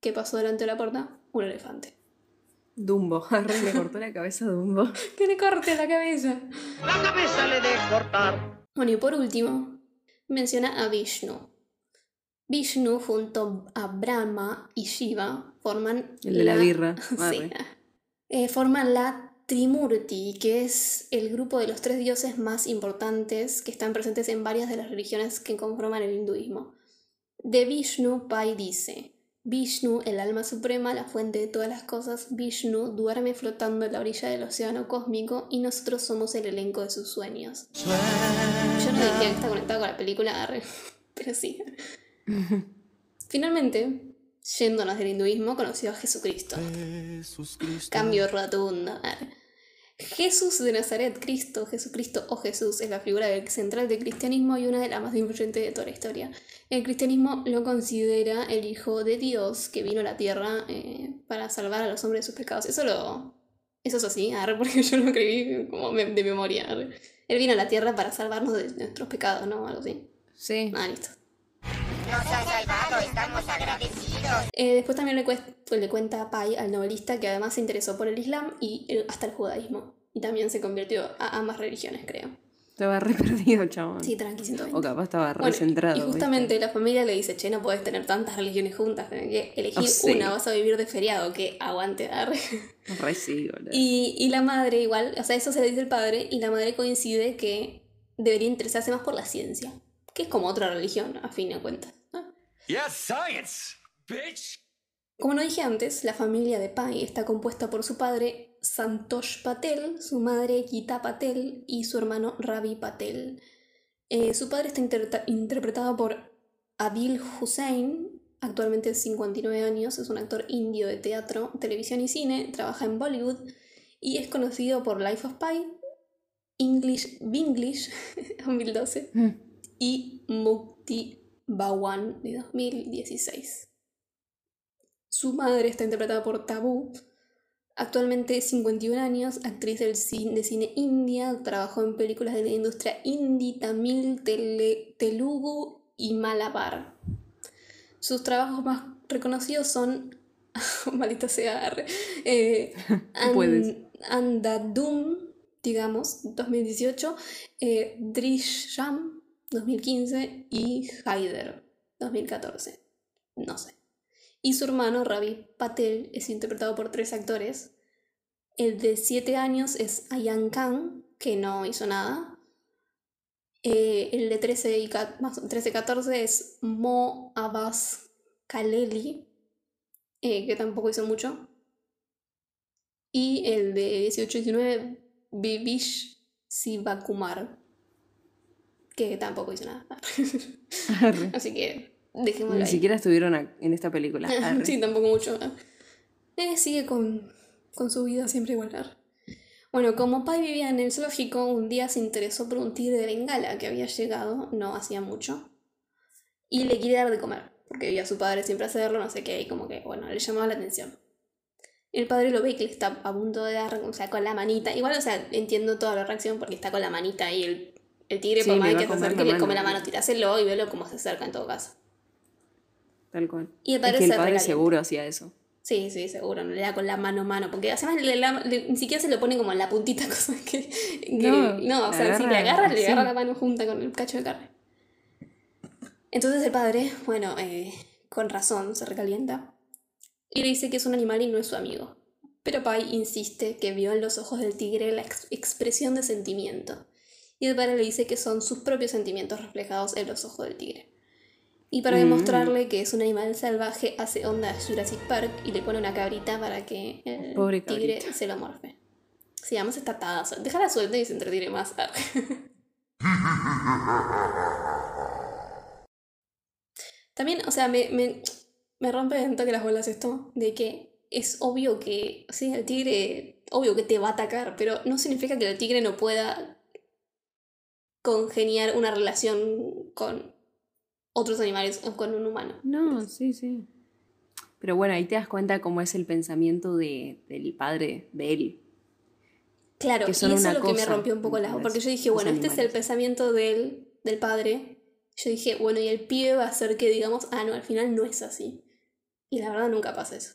¿Qué pasó delante de la puerta? Un elefante. Dumbo. Le cortó la cabeza a Dumbo. ¡Que le corte la cabeza! La cabeza le de cortar. Bueno, y por último, menciona a Vishnu. Vishnu junto a Brahma y Shiva forman El de la birra. Sí. Eh, forman la Trimurti, que es el grupo de los tres dioses más importantes que están presentes en varias de las religiones que conforman el hinduismo. De Vishnu, Pai dice, Vishnu, el alma suprema, la fuente de todas las cosas, Vishnu duerme flotando en la orilla del océano cósmico y nosotros somos el elenco de sus sueños. Yo no diría que está conectado con la película, pero sí. Finalmente, yéndonos del hinduismo, conoció a Jesucristo. Cambio rotundo. Jesús de Nazaret, Cristo, Jesucristo o Jesús es la figura central del cristianismo y una de las más influyentes de toda la historia. El cristianismo lo considera el Hijo de Dios que vino a la tierra eh, para salvar a los hombres de sus pecados. Eso lo. Eso es así, porque yo lo escribí como me- de memoria. arre. Él vino a la tierra para salvarnos de nuestros pecados, ¿no? Algo así. Sí. Ah, listo. Nos ha salvado, estamos agradecidos. Eh, después también le, cuenta a Pai, al novelista, que además se interesó por el Islam y el- hasta el judaísmo. Y también se convirtió a ambas religiones, creo. Estaba re perdido, chabón. Sí, tranqui, 120. O capaz estaba re Bueno, centrado. y ¿viste? justamente la familia le dice, che, no podés tener tantas religiones juntas, tenés que elegir Oh, sí. una, vas a vivir de feriado, que aguante dar. Re sí, boludo. y, y la madre igual, o sea, eso se le dice el padre, y la madre coincide que debería interesarse más por la ciencia, que es como otra religión, a fin de cuentas. ¿no? Yes, science. Como no dije antes, la familia de Pai está compuesta por su padre Santosh Patel, su madre Gita Patel y su hermano Ravi Patel. Eh, su padre está interpreta- interpretado por Adil Hussein, actualmente de 59 años, es un actor indio de teatro, televisión y cine, trabaja en Bollywood y es conocido por Life of Pi, English Binglish 2012 Mm. y Mukti Bawan de 2016. Su madre está interpretada por Taboo, actualmente 51 años, actriz del cine, de cine india, trabajó en películas de la industria hindi, tamil, tele- telugu y malabar. Sus trabajos más reconocidos son, maldita sea, eh, An- Puedes. Andadum, digamos, 2018, eh, Drishyam, 2015 y Haider, 2014. No sé. Y su hermano, Ravi Patel, es interpretado por tres actores. El de 7 años es Ayan Khan, que no hizo nada. Eh, el de 13 y ca- más- 13-14 es Mo Abbas Kaleli, eh, que tampoco hizo mucho. Y el de 18-19, Bibish Sivakumar, que tampoco hizo nada. Así que dejémoslo Ni ahí. siquiera estuvieron a- en esta película. Sí, tampoco mucho. Eh, sigue con, con su vida siempre igual. Bueno, como Pai vivía en el zoológico, un día se interesó por un tigre de Bengala que había llegado, no hacía mucho, y le quiere dar de comer, porque veía a su padre siempre hacerlo, no sé qué, y como que, bueno, le llamaba la atención. El padre lo ve que le está a punto de dar, o sea, con la manita. Igual, o sea, entiendo toda la reacción porque está con la manita y el, el tigre, Sí, por más que se acerque, le come la mano. mano, tiráselo y velo cómo se acerca en todo caso. Tal cual. Y el es padre que el padre seguro hacía eso. Sí, sí, seguro, no le da con la mano mano, porque además le- la- le- ni siquiera se lo pone como en la puntita, cosa que... que- No, no, o sea, si le agarra le agarra la mano junta con el cacho de carne. Entonces el padre, bueno, eh, con razón se recalienta y le dice que es un animal y no es su amigo. Pero Pai insiste que vio en los ojos del tigre la ex- expresión de sentimiento. Y el padre le dice que son sus propios sentimientos reflejados en los ojos del tigre. Y para Mm. demostrarle que es un animal salvaje, hace onda a Jurassic Park y le pone una cabrita para que el Pobre tigre cabrita. se lo morfe. Sí, además está atada. Déjala suelta y se entretiene más. También, o sea, me, me, me rompe un toque las bolas esto, de que es obvio que, sí, el tigre, obvio que te va a atacar, pero no significa que el tigre no pueda congeniar una relación con otros animales o con un humano. No, sí, sí. Pero bueno, ahí te das cuenta cómo es el pensamiento de, del padre de él. Claro, que y eso una es lo que me cosa, rompió un poco las porque yo dije, bueno, este es el pensamiento del, del padre. Yo dije, bueno, y el pibe va a hacer que digamos, ah, no, al final no es así. Y la verdad nunca pasa eso.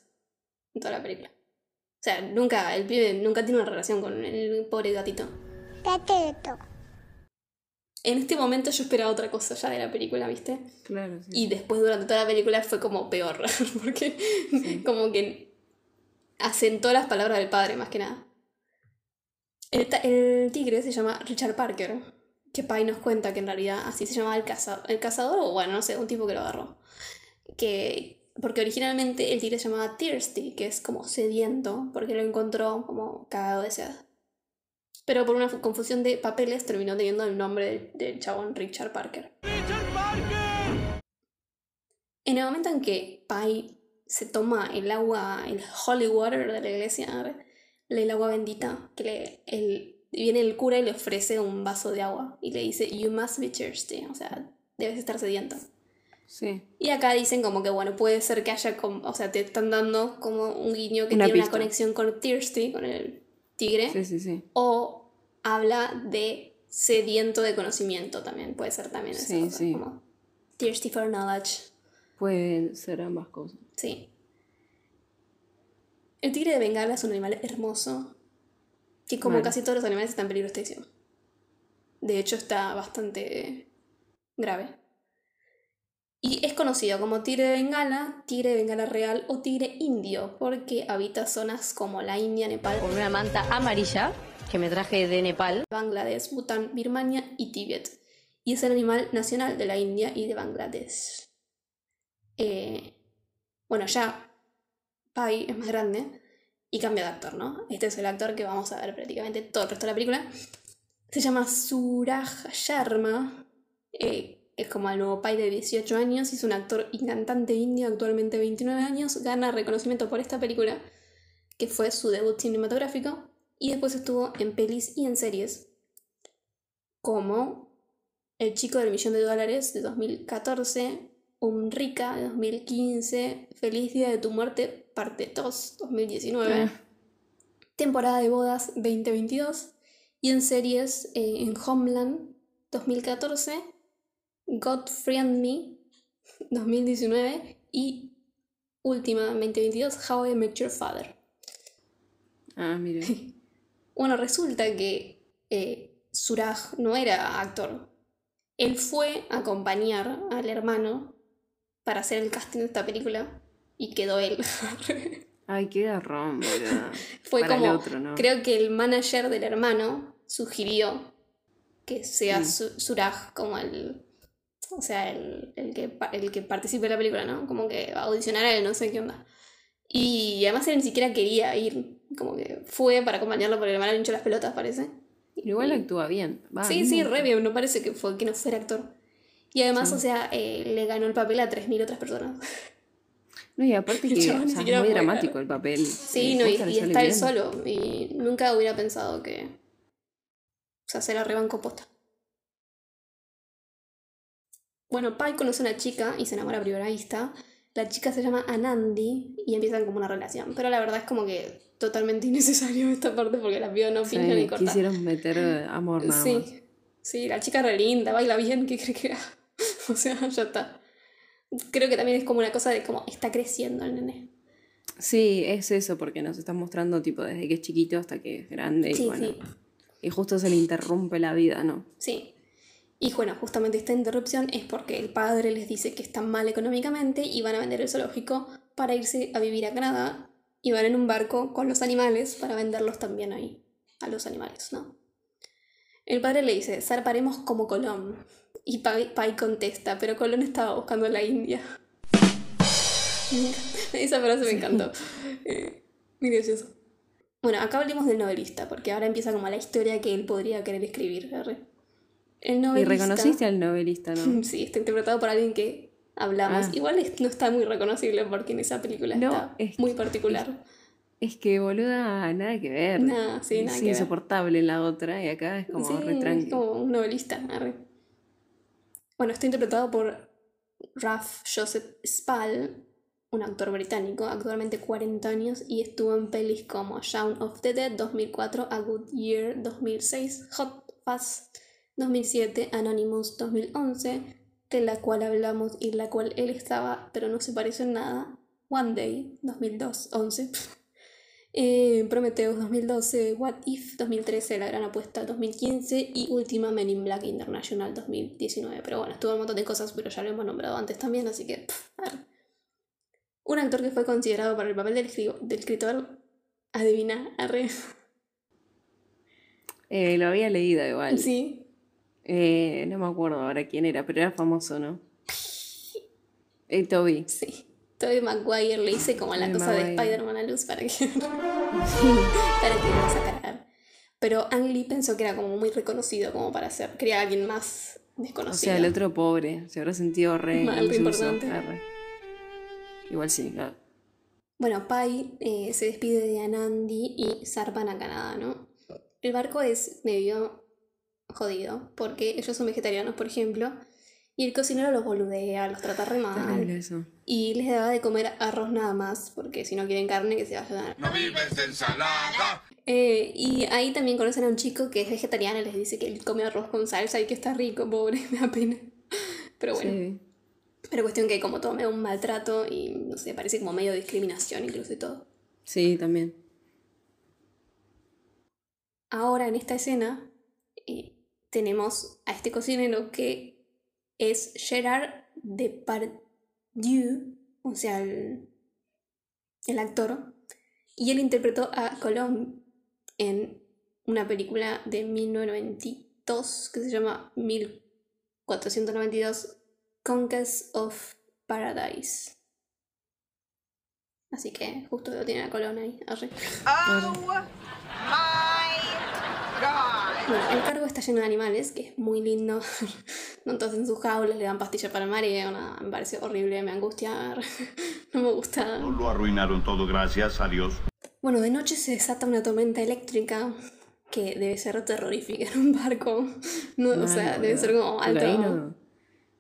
En toda la película. O sea, nunca, el pibe nunca tiene una relación con el pobre gatito. Gatito. En este momento yo esperaba otra cosa ya de la película, ¿viste? Claro, sí. Y después durante toda la película fue como peor, porque como que asentó las palabras del padre más que nada. El, el tigre se llama Richard Parker, que Pai nos cuenta que en realidad así se llamaba el, caza- el cazador, o bueno, no sé, un tipo que lo agarró. Que, porque originalmente el tigre se llamaba Thirsty, que es como sediento, porque lo encontró como cagado de sed. Pero por una fu- confusión de papeles terminó teniendo el nombre del, del chabón Richard Parker. En el momento en que Pai se toma el agua, el holy water de la iglesia, el agua bendita, que le, el, viene el cura y le ofrece un vaso de agua y le dice, You must be thirsty, o sea, debes estar sediento. Sí. Y acá dicen como que, bueno, puede ser que haya, como, o sea, te están dando como un guiño que Una tiene pista. una conexión con Thirsty, con el tigre, Sí, sí, sí. o habla de sediento de conocimiento también, puede ser también eso, Sí, como thirsty for knowledge. Pueden ser ambas cosas. Sí. El tigre de Bengala es un animal hermoso que como casi todos los animales está en peligro de extinción. De hecho está bastante grave. Y es conocido como tigre de Bengala, tigre de Bengala real o tigre indio porque habita zonas como la India, Nepal, Con una manta amarilla que me traje de Nepal. Bangladesh, Bután, Birmania y Tíbet. Y es el animal nacional de la India y de Bangladesh. Eh, bueno, ya Pai es más grande y cambia de actor, ¿no? Este es el actor que vamos a ver prácticamente todo el resto de la película. Se llama Suraj Sharma. eh, es como el nuevo Pai de 18 años y es un actor y cantante indio, actualmente 29 años. Gana reconocimiento por esta película, que fue su debut cinematográfico. Y después estuvo en pelis y en series, como El chico del millón de dólares de 2014, Umrika de 2015, Feliz día de tu muerte, parte 2, 2019, Ah. temporada de bodas 2022, y en series eh, en Homeland 2014, God Friend Me 2019 y última 2022, How I Met Your Father. Ah, mire. Bueno, resulta que eh, Suraj no era actor. Él fue a acompañar al hermano para hacer el casting de esta película y quedó él. Ay, qué garrón, fue Para como, el otro, ¿no? creo que el manager del hermano sugirió que sea. Su- Suraj como el, o sea, el, el que, el que participe en la película, ¿no? Como que audicionar a él, no sé qué onda. Y además él ni siquiera quería ir, como que fue para acompañarlo porque el hermano le hinchó las pelotas, parece. Igual actúa bien. Va, Sí, sí, re bien, no parece que fue que no fuera actor. Y además, Sí. o sea, eh, le ganó el papel a 3.000 otras personas. No, y aparte que o sea, es muy dramático el papel. Sí, no, y, y está él solo. Y nunca hubiera pensado que. O sea, se la rebancó posta. Bueno, Pai conoce a una chica y se enamora a primera vista. La chica se llama Anandi y empiezan como una relación. Pero la verdad es como que totalmente innecesario esta parte porque la piba no Sí, pinta ni corta. quisieron meter amor nada más. Sí, sí, la chica re linda, baila bien, ¿qué cree que haga? O sea, ya está. Creo que también es como una cosa de como está creciendo el nene. Sí, es eso, porque nos están mostrando tipo desde que es chiquito hasta que es grande y Sí, bueno. sí. Y justo se le interrumpe la vida, ¿no? Sí. Y bueno, justamente esta interrupción es porque el padre les dice que están mal económicamente y van a vender el zoológico para irse a vivir a Canadá y van en un barco con los animales para venderlos también ahí, a los animales, ¿no? El padre le dice, zarparemos como Colón. Y Pai, Pai contesta, pero Colón estaba buscando la India. Esa frase me encantó. Eh, muy gracioso. Bueno, acá hablemos del novelista, porque ahora empieza como la historia que él podría querer escribir. arre. El Y novelista. reconociste al novelista, ¿no? Sí, está interpretado por alguien que hablamos. Ah. Igual no está muy reconocible porque en esa película No, está es- muy particular. Es que, boluda, nada que ver. Nada, sí, nada es que ver. insoportable en la otra y acá es como Sí, es como un novelista. arre. Bueno, está interpretado por Ralph Joseph Spall, un actor británico, actualmente 40 años, y estuvo en pelis como Shaun of the Dead 2004, A Good Year 2006, Hot Fuzz 2007, Anonymous 2011, de la cual hablamos y la cual él estaba, pero no se parece en nada, One Day 2002, 11. Eh, Prometheus 2012, What If 2013, La Gran Apuesta 2015 y última Men in Black International 2019. Pero bueno, estuvo un montón de cosas, pero ya lo hemos nombrado antes también, así que... pff, a ver. Un actor que fue considerado para el papel del, del escritor, adivina, arre. Eh, lo había leído igual. Sí. Eh, no me acuerdo ahora quién era, pero era famoso, ¿no? El Toby. Sí. Toby Maguire le hice como la cosa de. Spider-Man a luz para que, para que lo sacara. Pero Ang Lee pensó que era como muy reconocido como para ser. Quería a alguien más O desconocido. sea, el otro pobre. Se habrá sentido re. Mal, re importante. Arre. Igual sí, claro. Bueno, Pai eh, se despide de Anandi y zarpan a Canadá, ¿no? El barco es medio jodido, porque ellos son vegetarianos, por ejemplo, y el cocinero los boludea, los trata re mal, Terrible eso. y les daba de comer arroz nada más, porque si no quieren carne, que se vayan a... No vives de ensalada. Eh, y ahí también conocen a un chico que es vegetariano y les dice que él come arroz con salsa y que está rico, pobre, me da pena. Pero bueno, Sí. pero cuestión que como todo me da un maltrato y no sé, parece como medio discriminación incluso y todo. Sí, también. Ahora en esta escena tenemos a este cocinero que es Gerard Depardieu, o sea, el, el actor, y él interpretó a Colomb en una película de 1992 que se llama 1492 Conquest of Paradise. Así que justo lo tiene a Colón ahí. arre. Bueno, el cargo está lleno de animales, que es muy lindo. No todos en sus jaulas, le dan pastillas para el mareo, nada, me parece horrible, me angustia, no me gusta. Lo arruinaron todo, gracias a Dios. Bueno, de noche se desata una tormenta eléctrica que debe ser terrorífica en un barco. No, o Mal, sea, debe ser como alto. no,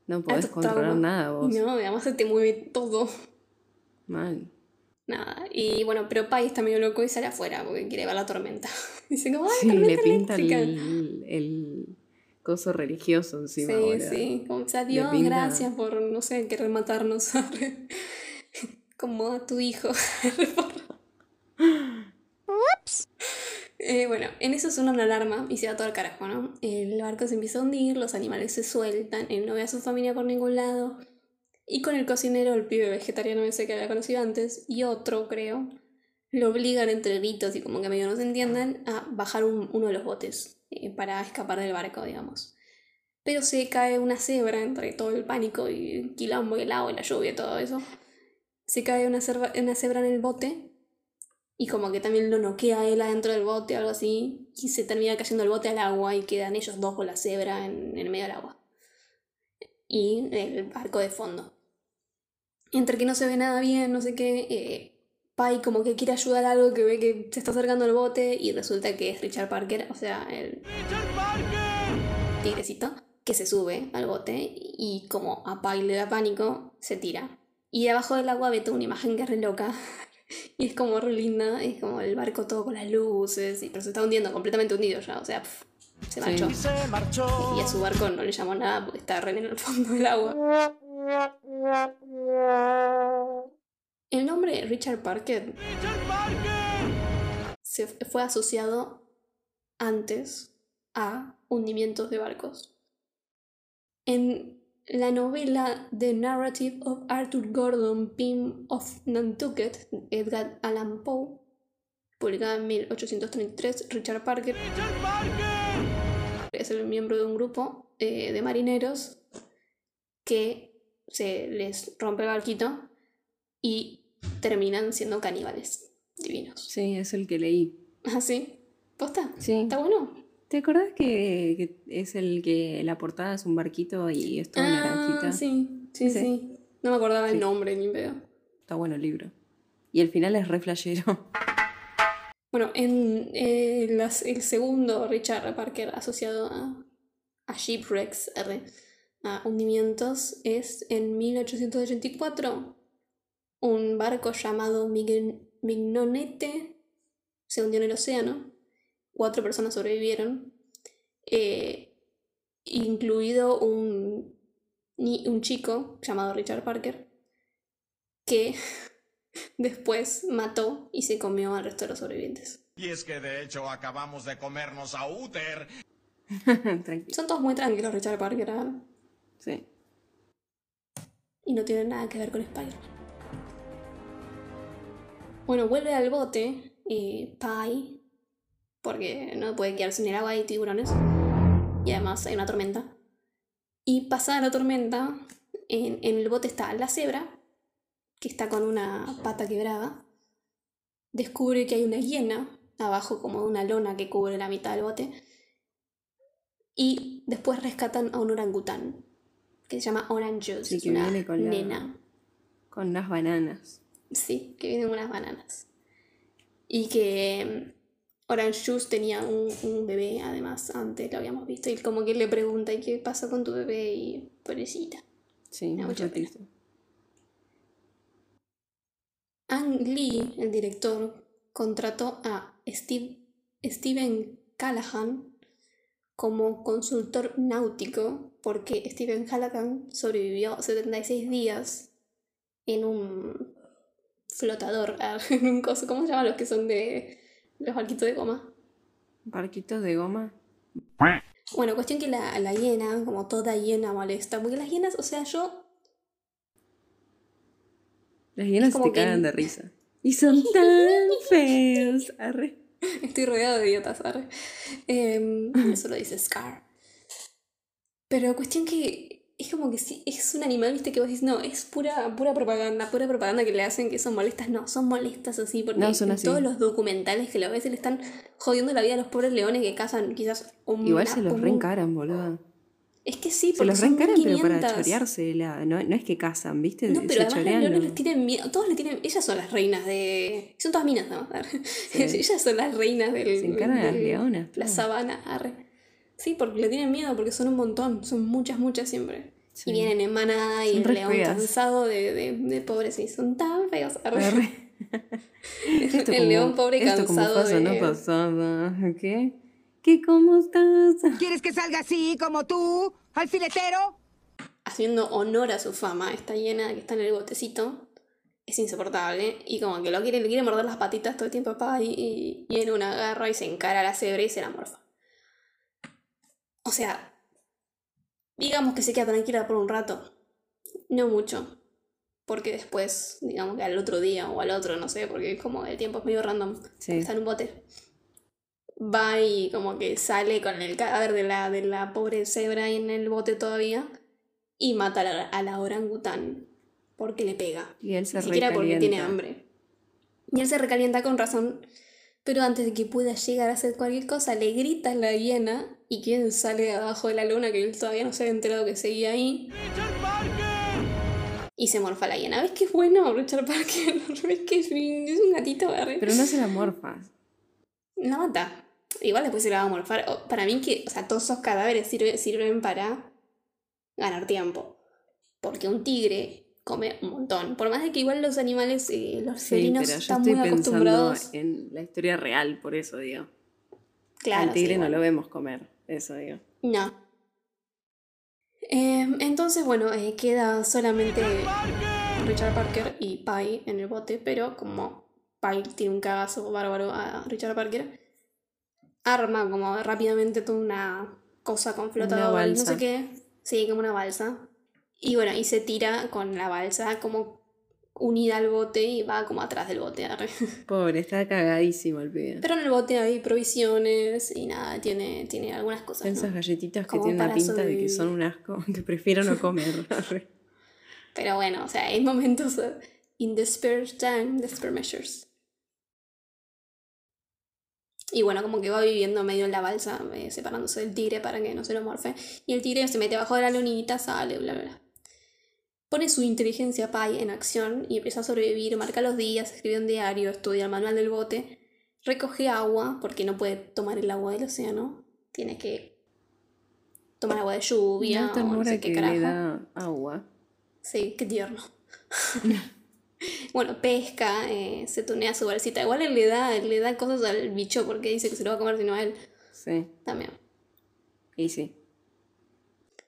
no podés alto controlar trauma. nada vos. No, además se te mueve todo. Mal. Nada. Y bueno, pero Pai está medio loco y sale afuera porque quiere ver la tormenta. Dice como, ¡ay, Sí, tormenta le pinta el, eléctrica! el coso religioso encima. Sí, boludo. sí, como, o sea, Dios, pinta- gracias por, no sé, querer matarnos. como a tu hijo. Eh, bueno, en eso suena una alarma y se va todo al carajo, ¿no? El barco se empieza a hundir, los animales se sueltan, él no ve a su familia por ningún lado. Y con el cocinero, el pibe vegetariano ese que había conocido antes, y otro, creo, lo obligan entre gritos y como que medio no se entiendan a bajar un- uno de los botes eh, para escapar del barco, digamos. Pero se cae una cebra entre todo el pánico y el quilombo y el agua y la lluvia y todo eso. Se cae una, una cebra en el bote y como que también lo noquea él adentro del bote o algo así. Y se termina cayendo el bote al agua y quedan ellos dos con la cebra en, en medio del agua. Y el barco de fondo. Entre que no se ve nada bien, no sé qué, eh, Pai como que quiere ayudar a algo que ve que se está acercando al bote y resulta que es Richard Parker, o sea, el tigrecito, que se sube al bote y como a Pai le da pánico, se tira. Y debajo del agua ve toda una imagen que es re loca. Y es como re linda, es como el barco todo con las luces, y, pero se está hundiendo, completamente hundido ya, o sea, pf, se marchó. Y se marchó. Y a su barco no le llamó nada porque está re en el fondo del agua. El nombre Richard Parker se fue asociado antes a hundimientos de barcos. En la novela The Narrative of Arthur Gordon Pym of Nantucket, Edgar Allan Poe, publicada en 1833, Richard Parker es el miembro de un grupo eh, de marineros que se les rompe el barquito y terminan siendo caníbales divinos. Sí, es el que leí. ¿Ah, sí? ¿Posta? Sí. ¿Está bueno? ¿Te acordás que, que es el que la portada es un barquito y es todo naranjita? Ah, sí, sí, Ese. sí. No me acordaba el Sí. nombre ni pedo. Está bueno el libro. Y el final es re flashero. Bueno, en eh, las- el segundo Richard Parker asociado a, a shipwrecks, R, a hundimientos, es en 1884. Un barco llamado Mign- Mignonete se hundió en el océano. Cuatro personas sobrevivieron, eh, incluido un, un chico llamado Richard Parker, que después mató y se comió al resto de los sobrevivientes. Y es que de hecho acabamos de comernos a Uther. Son todos muy tranquilos, Richard Parker, ¿ah? Sí. y no tienen nada que ver con Spider. Bueno, vuelve al bote, eh, Pai, porque no puede quedarse en el agua, hay tiburones. Y además hay una tormenta. Y pasada la tormenta, en, en el bote está la cebra, que está con una pata quebrada. Descubre que hay una hiena abajo como una lona que cubre la mitad del bote. Y después rescatan a un orangután, que se llama Orange Juice. Sí, que una viene con la- nena. Con unas bananas. Sí, que vienen unas bananas. Y que mm, Orange Juice tenía un, un bebé, además, antes lo habíamos visto. Y como que le pregunta, ¿y qué pasa con tu bebé? Y pobrecita. Sí, muy mucha pena. Ang Lee, el director, contrató a Steve, Steven Callahan como consultor náutico porque Steven Callahan sobrevivió 76 días en un flotador, ah, en un coso, ¿cómo se llaman los que son de los barquitos de goma? Barquitos de goma. Bueno, cuestión que la, la hiena, como toda hiena molesta, porque las hienas, o sea, yo Las hienas te que- cagan de risa. Y son tan feos. Arre. Estoy rodeado de idiotas, arre. Em, eso lo dice Scar. Pero cuestión que es como que sí, es un animal, viste, que vos decís, no, es pura, pura propaganda, pura propaganda que le hacen que son molestas. No, son molestas así, porque No, son así. todos los documentales que lo ves, le están jodiendo la vida a los pobres leones que cazan quizás un Igual se los un- reencaran, boludo. Es que sí, Se porque los son reencaran, pero para 1500. choreársela. No, no es que cazan, ¿viste? No, se pero además chorean. leonas ¿no? les tienen miedo. Todos le tienen. Ellas son las reinas de. Son todas minas, ¿no? ellas son las reinas del. Se encargan a las del- leonas, La sabana, arre. Sí, porque le tienen miedo, porque son un montón. Son muchas, muchas siempre. Sí. Y vienen en manada y el león feas. cansado de, de, de pobres. Y son tan feos, arre. Arre. El como- león pobre esto como cansado pasa, de. no pasaba. ¿Qué? ¿Qué cómo estás? ¿Quieres que salga así, como tú, alfiletero? haciendo honor a su fama, está llena que está en el botecito, es insoportable y como que lo quiere, le quiere morder las patitas todo el tiempo papá y, y, y en una agarra y se encara a la cebra y se la morfa. O sea, digamos que se queda tranquila por un rato, no mucho, porque después, digamos que al otro día o al otro, no sé, porque es como el tiempo es medio random, Sí. está en un bote. Va y como que sale con el cadáver de la, de la pobre cebra ahí en el bote todavía y mata a la, a la orangután porque le pega. Y él se Ni siquiera porque tiene hambre. Y él se recalienta con razón, pero antes de que pueda llegar a hacer cualquier cosa, le grita a la hiena y quien sale de abajo de la luna, que él todavía no se había enterado que seguía ahí. Y se morfa la hiena. ¿Ves que es bueno Richard Parker? ¿Ves que es, es un gatito? Pero no se la morfas. La mata. Igual después se la va a morfar. O- Para mí que, o sea, todos esos cadáveres sirve- sirven para ganar tiempo. Porque un tigre come un montón. Por más de que igual los animales, eh, los Sí, felinos pero yo están estoy muy acostumbrados. en la historia real, por eso digo. Claro, Al tigre sí, no lo vemos comer, eso digo. No. Eh, entonces, bueno, eh, queda solamente Richard Parker y Pi en el bote, pero como Pi tiene un cagazo bárbaro a Richard Parker, arma como rápidamente toda una cosa con flotador no sé qué. Sí, como una balsa. Y bueno, y se tira con la balsa como unida al bote y va como atrás del bote. arre. Pobre, está cagadísimo el pibe. Pero en el bote hay provisiones y nada, tiene, tiene algunas cosas. ¿no? Esas galletitas que tienen la pinta de que son un asco, que prefiero no comer. Arre. Pero bueno, o sea, hay momentos in despair time, despair measures. Y bueno, como que va viviendo medio en la balsa, eh, separándose del tigre para que no se lo morfe. Y el tigre se mete abajo de la lonita, sale, bla, bla, bla. Pone su inteligencia Pi en acción y empieza a sobrevivir, marca los días, escribe un diario, estudia el manual del bote, recoge agua, porque no puede tomar el agua del océano, tiene que tomar agua de lluvia, o no sé qué que carajo. le da agua. Sí, qué tierno. bueno, pesca, eh, se tunea su bolsita. Igual le da, le da cosas al bicho porque dice que se lo va a comer sino a él Sí, también. y sí.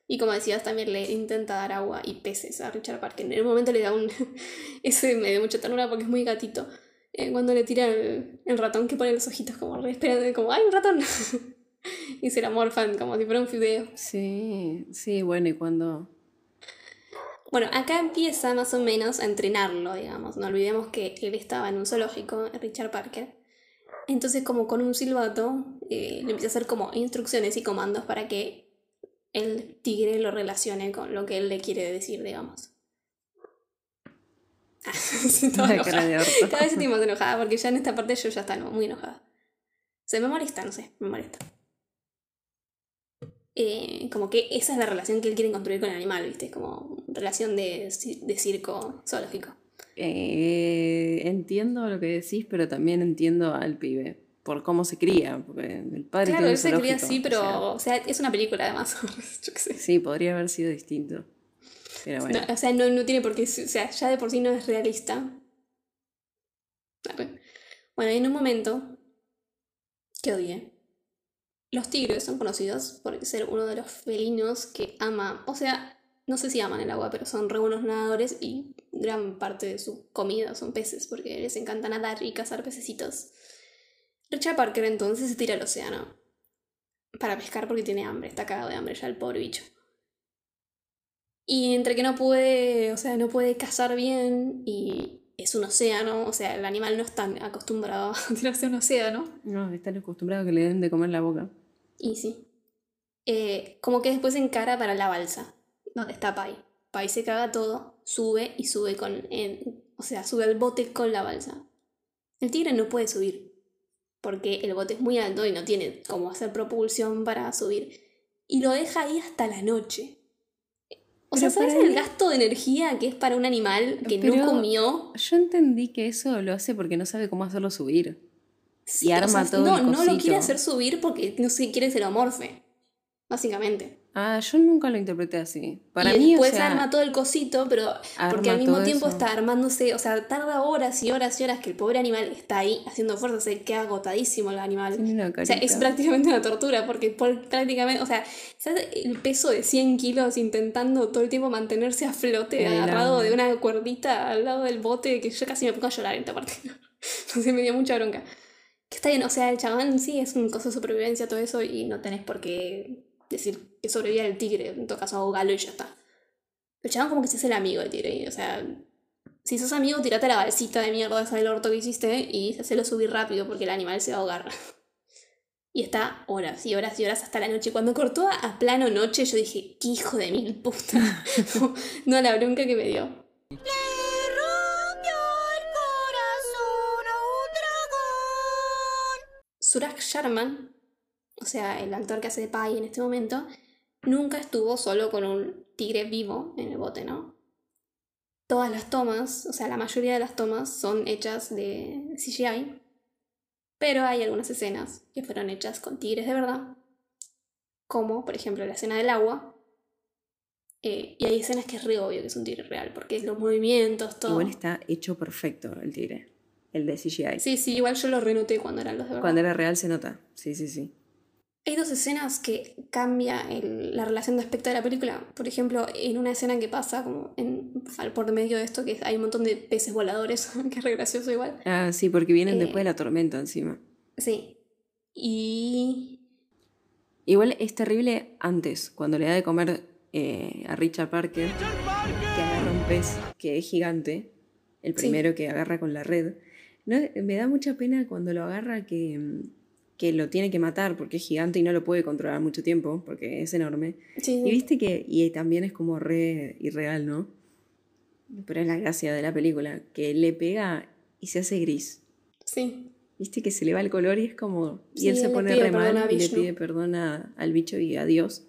Y como decías, también le intenta dar agua y peces a Richard Parker. En un momento le da un... Ese me dio mucha ternura porque es muy gatito. Eh, cuando le tira el, el ratón que pone los ojitos como re esperando, como ¡ay, un ratón! y se la morfan como si fuera un fideo. Sí, sí, bueno, y cuando... Bueno, acá empieza más o menos a entrenarlo, digamos. No olvidemos que él estaba en un zoológico, Richard Parker. Entonces como con un silbato eh, le empieza a hacer como instrucciones y comandos para que el tigre lo relacione con lo que él le quiere decir, digamos. Sí. Cada vez estoy más enojada porque ya en esta parte yo ya está no, muy enojada. Se me molesta, no sé, me molesta. Eh, como que esa es la relación que él quiere construir con el animal, ¿viste? Como relación de, de circo zoológico. Eh, entiendo lo que decís, pero también entiendo al pibe. Por cómo se cría. Porque el padre Claro, tiene él se cría así, pero, o o sea, es una película además. Yo qué sé. sea, sí, podría haber sido distinto. Pero bueno. No, o sea, no, no tiene por qué, o sea, ya de por sí no es realista. Bueno, en un momento que odié. Los tigres son conocidos por ser uno de los felinos que ama, o sea, no sé si aman el agua, pero son re buenos nadadores y gran parte de su comida son peces, porque les encanta nadar y cazar pececitos. Richard Parker entonces se tira al océano para pescar porque tiene hambre, está cagado de hambre ya el pobre bicho. Y entre que no puede, o sea, no puede cazar bien y es un océano, o sea, el animal no está acostumbrado a tirarse a un océano. No, están acostumbrados a que le den de comer la boca. Y sí. Eh, como que después se encara para la balsa, donde está Pai. Pai se caga todo, sube y sube con. o sea, sube al bote con la balsa. El tigre no puede subir, porque el bote es muy alto y no tiene cómo hacer propulsión para subir. Y lo deja ahí hasta la noche. O sea, ¿sabes el gasto de energía que es para un animal que no comió? Yo entendí que eso lo hace porque no sabe cómo hacerlo subir. Sí, y o arma sea, todo no, el no lo quiere hacer subir porque no se quiere ser amorfe. Básicamente. Ah, yo nunca lo interpreté así. Para y mí, después o sea, arma todo el cosito, pero porque al mismo tiempo eso. está armándose, o sea, tarda horas y horas y horas que el pobre animal está ahí haciendo fuerza, se queda agotadísimo el animal. O sea, es prácticamente una tortura, porque por- prácticamente, o sea, ¿sabes el peso de 100 kilos intentando todo el tiempo mantenerse a flote, el agarrado de una cuerdita al lado del bote, que yo casi me pongo a llorar en esta parte. sé, me dio mucha bronca. Que está bien, o sea, el chabón sí es un coso de supervivencia, todo eso, y no tenés por qué decir que sobreviva el tigre, en todo caso ahogalo y ya está. El chabón como que se hace el amigo del tigre, o sea, si sos amigo, tirate la balsita de mierda esa del orto que hiciste y hacelo subir rápido porque el animal se va a ahogar. Y está horas y horas y horas hasta la noche. Cuando cortó a, plano noche, yo dije, qué hijo de mil puta. no, no, la bronca que me dio. Suraj Sharman, o sea, el actor que hace de Pai en este momento, nunca estuvo solo con un tigre vivo en el bote, ¿no? Todas las tomas, o sea, la mayoría de las tomas son hechas de CGI, pero hay algunas escenas que fueron hechas con tigres de verdad, como por ejemplo la escena del agua, eh, y hay escenas que es re obvio que es un tigre real, porque los movimientos, todo. Igual está hecho perfecto el tigre. El de CGI. Sí, sí, igual yo lo renoté cuando eran los de verdad. Cuando era real se nota. Sí, sí, sí. Hay dos escenas que cambia el- la relación de aspecto de la película. Por ejemplo, en una escena que pasa como en, al por medio de esto, que hay un montón de peces voladores, que es re gracioso igual. Ah, sí, porque vienen Eh, después de la tormenta encima. Sí. Y... Igual es terrible antes, cuando le da de comer eh, a Richard Parker, que agarra un pez que es gigante, el Sí. primero que agarra con la red. No, me da mucha pena cuando lo agarra que, que lo tiene que matar porque es gigante y no lo puede controlar mucho tiempo porque es enorme. Sí, Y viste que, y también es como re irreal, ¿no? Pero es la gracia de la película, que le pega y se hace gris. sí. Viste que se le va el color y es como. Y él se pone re mal y le pide perdón a- al bicho y a Dios.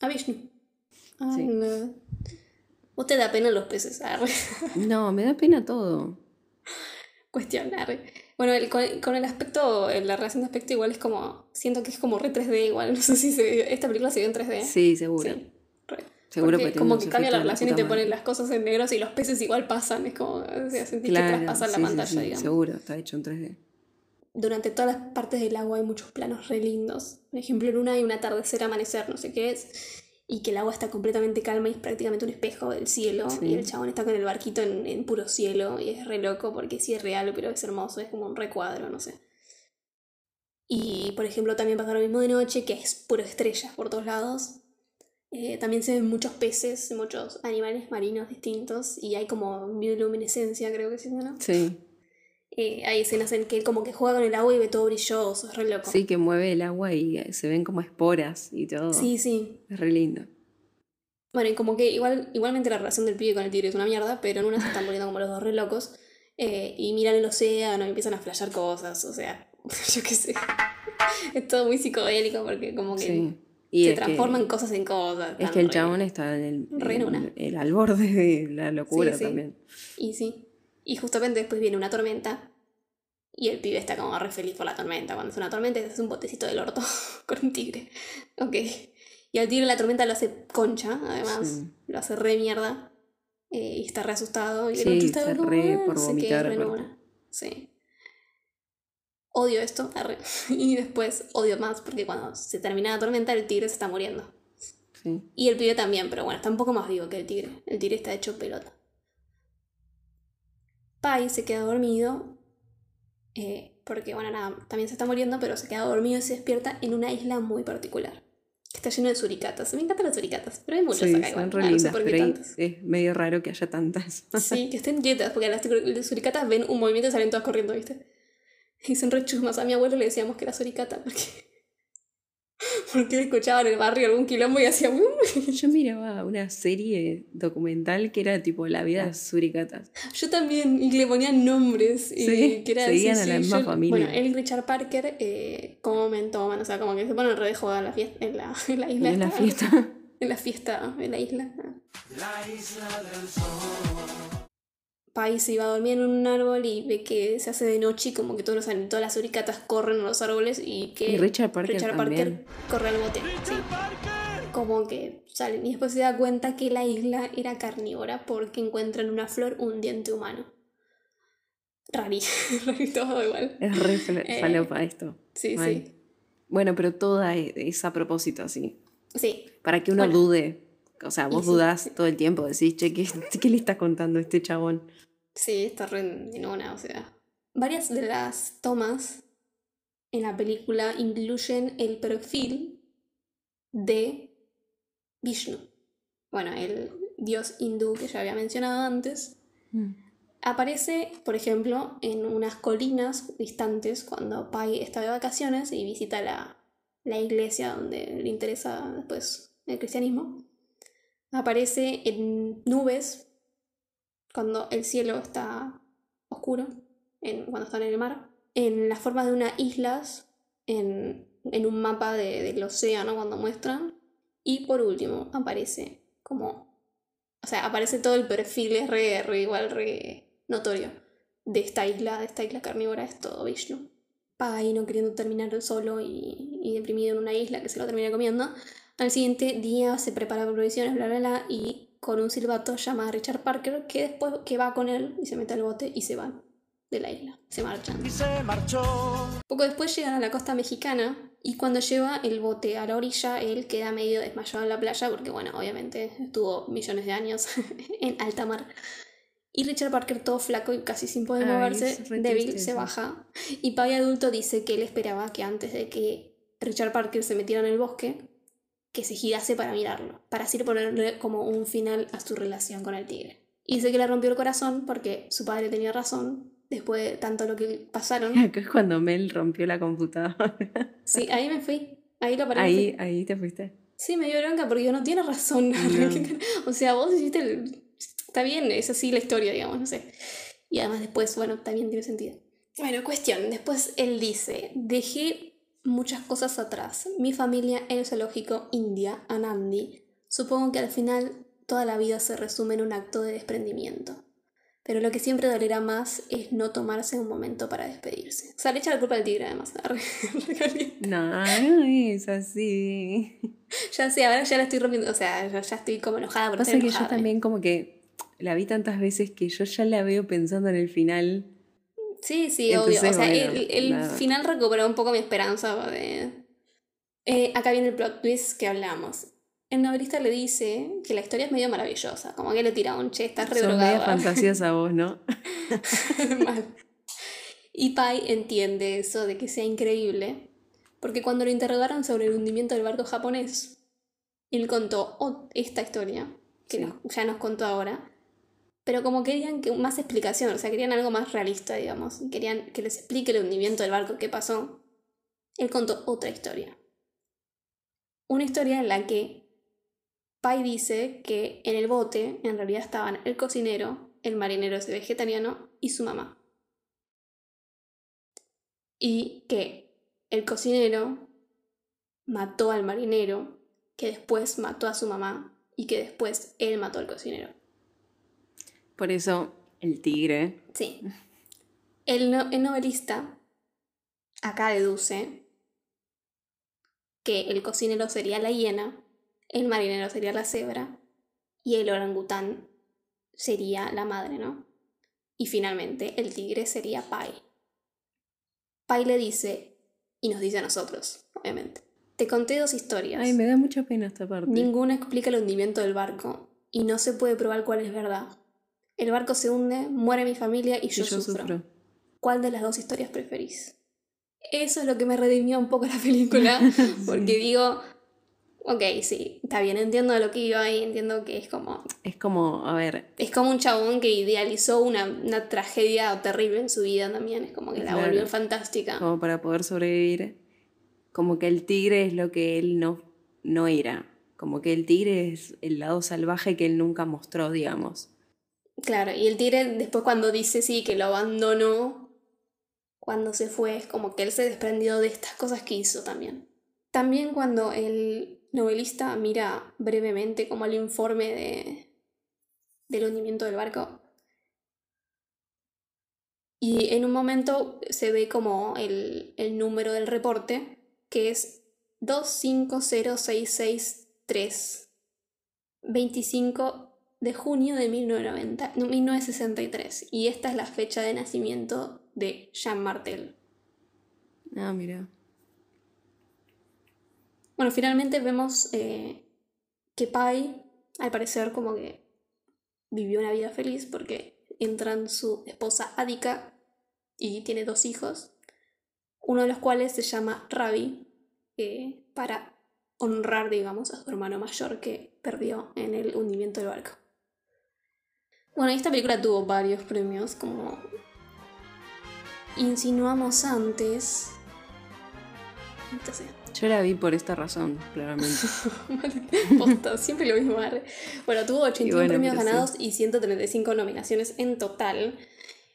A Vishnu. Ah, Sí. no. ¿Vos te da pena los peces? Arre. No, me da pena todo. Cuestión, arre. Bueno, el- con, con el aspecto, la relación de aspecto igual es como... Siento que es como re 3D igual. No sé si se vio- esta película se vio en 3D. Sí, seguro. Sí, re. Seguro Porque porque como que cambia la relación y te ponen las cosas en negros y los peces igual pasan. Es como, o sea, sentís que Claro, traspasan la sí, pantalla, sí, digamos. seguro, está hecho en 3D. Durante todas las partes del agua hay muchos planos re lindos. Por ejemplo, en una hay un atardecer, amanecer, no sé qué es. Y que el agua está completamente calma y es prácticamente un espejo del cielo. Sí. Y el chabón está con el barquito en, en puro cielo. Y es re loco porque sí es real, pero es hermoso. Es como un recuadro, no sé. Y por ejemplo, también pasa lo mismo de noche, que es puro estrellas por todos lados. Eh, también se ven muchos peces, muchos animales marinos distintos. Y hay como bioluminescencia, creo que sí, ¿no? Sí. Eh, hay escenas en que él como que juega con el agua y ve todo brilloso, es re loco. Sí, que mueve el agua y se ven como esporas y todo. Sí, sí. Es re lindo. Bueno, y como que igual, igualmente la relación del pibe con el tigre es una mierda, pero en una se están poniendo como los dos re locos. eh, y miran el océano y empiezan a flashear cosas, o sea, yo qué sé. Es todo muy psicodélico porque como que Sí. Y se es que- transforman cosas en cosas. Es que el re- chabón está en el, re en una. en el- al borde de la locura Sí, sí. también. Y sí. Y justamente después viene una tormenta. Y el pibe está como re feliz por la tormenta. Cuando es una tormenta, es un botecito del orto con un tigre. Ok. Y al tigre la tormenta lo hace concha, además. Sí. Lo hace re mierda. eh, y está re asustado. Y el Sí, otro está está re por se queda vomitar, re una. Sí. Odio esto. arre. Y después odio más porque cuando se termina la tormenta, el tigre se está muriendo. Sí. Y el pibe también, pero bueno, está un poco más vivo que el tigre. El tigre está hecho pelota. Pai se queda dormido. eh, porque, bueno, nada, también se está muriendo, pero se queda dormido y se despierta en una isla muy particular. Que está lleno de suricatas. Me encantan las suricatas, pero hay muchas Sí, acá igual. son no sé lindas, por qué pero tantas. es medio raro que haya tantas. Sí, que estén quietas, porque las las suricatas ven un movimiento y salen todas corriendo, ¿viste? Y son re chusmas. A mi abuelo le decíamos que era suricata, porque. Porque escuchaba en el barrio algún quilombo y hacía. Yo miraba una serie documental que era tipo La vida de suricatas. Yo también, y que le ponían nombres. Y Sí, que era, seguían sí, a la sí, misma yo- familia. Bueno, él y Richard Parker eh, comen, toman, o sea, como que se ponen re de joda en la fiesta, en la, en la isla. En la esta. fiesta. En la fiesta, en la isla. La isla del sol. Pai se iba a dormir en un árbol y ve que se hace de noche y como que todos los, todas las uricatas corren a los árboles y que Y Richard Parker también. corre al bote. sí. Como que salen y después se da cuenta que la isla era carnívora porque encuentran en una flor un diente humano. Rari, rari todo igual. Es re Eh, falopa esto. sí, Mal. sí. Bueno, pero toda e- es a propósito así. Sí, Para que uno Bueno. dude. O sea, vos dudás todo el tiempo. Decís, che, ¿qué, qué le está contando este chabón? Sí, está re en una, o sea. Varias de las tomas en la película incluyen el perfil de Vishnu. Bueno, el dios hindú que ya había mencionado antes. Aparece, por ejemplo, en unas colinas distantes cuando Pai está de vacaciones y visita la, la iglesia donde le interesa después el cristianismo. Aparece en nubes cuando el cielo está oscuro, en, cuando están en el mar, en las formas de unas islas, en, en un mapa de- del océano cuando muestran, y por último aparece como, o sea, aparece todo el perfil, es re, re igual, re notorio, de esta isla, de esta isla carnívora, es todo Vishnu. Pai no queriendo terminar solo y, y deprimido en una isla que se lo termina comiendo. Al siguiente día se prepara para provisiones, bla, bla, bla, y con un silbato llama a Richard Parker, que después que va con él y se mete al bote y se van de la isla, se marchan. Y se marchó. Poco después llegan a la costa mexicana y cuando lleva el bote a la orilla, él queda medio desmayado en la playa porque, bueno, obviamente estuvo millones de años en alta mar. Y Richard Parker, todo flaco y casi sin poder Ay, moverse, débil, se baja. Y Pai adulto dice que él esperaba que antes de que Richard Parker se metiera en el bosque, que se girase para mirarlo, para así ponerle como un final a su relación con el tigre. Y dice que le rompió el corazón porque su padre tenía razón, después de tanto lo que pasaron. Es cuando Mel rompió la computadora. Sí, ahí me fui. Ahí lo paré. Ahí, ahí te fuiste. Sí, me dio bronca porque no tiene razón. o sea, vos hiciste el... Está bien, es así la historia, digamos, no sé. Y además después, bueno, también tiene sentido. Bueno, cuestión. Después él dice, dejé muchas cosas atrás. Mi familia, el zoológico, India, Anandi. Supongo que al final toda la vida se resume en un acto de desprendimiento. Pero lo que siempre dolerá más es no tomarse un momento para despedirse. O sea, le echa la culpa al tigre, además. No, no es así. Ya sé, ahora ya la estoy rompiendo. O sea, ya, ya estoy como enojada por Pasa que yo también como que la vi tantas veces que yo ya la veo pensando en el final. Sí, sí, Entonces, obvio. O sea, bueno, el, el nada. final recuperó un poco mi esperanza de... Eh, acá viene el plot twist que hablamos. El novelista le dice que la historia es medio maravillosa. Como que le tira un che, estás re Son fantasiosa vos, ¿no? Mal. Y Pai entiende eso de que sea increíble, porque cuando lo interrogaron sobre el hundimiento del barco japonés, él contó oh, esta historia, que nos- ya nos contó ahora, Pero como querían que más explicación, o sea, querían algo más realista, digamos. Querían que les explique el hundimiento del barco, qué pasó. Él contó otra historia. Una historia en la que Pai dice que en el bote en realidad estaban el cocinero, el marinero ese vegetariano y su mamá. Y que el cocinero mató al marinero, que después mató a su mamá y que después él mató al cocinero. Por eso el tigre. Sí. El, no- el novelista acá deduce que el cocinero sería la hiena, el marinero sería la cebra y el orangután sería la madre, ¿no? Y finalmente el tigre sería Pai. Pai le dice, y nos dice a nosotros, obviamente. Te conté dos historias. Ay, me da mucha pena esta parte. Ninguna explica el hundimiento del barco y no se puede probar cuál es verdad. El barco se hunde, muere mi familia y Y yo, yo sufro. sufro. ¿Cuál de las dos historias preferís? Eso es lo que me redimió un poco la película, porque digo, ok, sí, está bien, entiendo lo que iba y entiendo que es como, Es como, a ver, es como un chabón que idealizó una, una tragedia terrible en su vida también, es como que la volvió fantástica. como para poder sobrevivir, como que el tigre es lo que él no, no era. Como que el tigre es el lado salvaje que él nunca mostró, digamos. Claro, y el tigre después cuando dice sí, que lo abandonó, cuando se fue, es como que él se desprendió de estas cosas que hizo también. También cuando el novelista mira brevemente como el informe de, del hundimiento del barco, y en un momento se ve como el, el número del reporte, que es 250663, 25 de junio de 1990, no, 1963. Y esta es la fecha de nacimiento de Jean Martel. Ah, mira. Bueno, finalmente vemos eh, que Pai, al parecer, como que vivió una vida feliz porque entran su esposa Adika y tiene dos hijos, uno de los cuales se llama Ravi, eh, para honrar, digamos, a su hermano mayor que perdió en el hundimiento del barco. Bueno, esta película tuvo varios premios, como insinuamos antes. Entonces, Yo la vi por esta razón, claramente. Posta, siempre lo mismo. arre. Bueno, tuvo 81 Y bueno, premios pero sí. ganados y 135 nominaciones en total.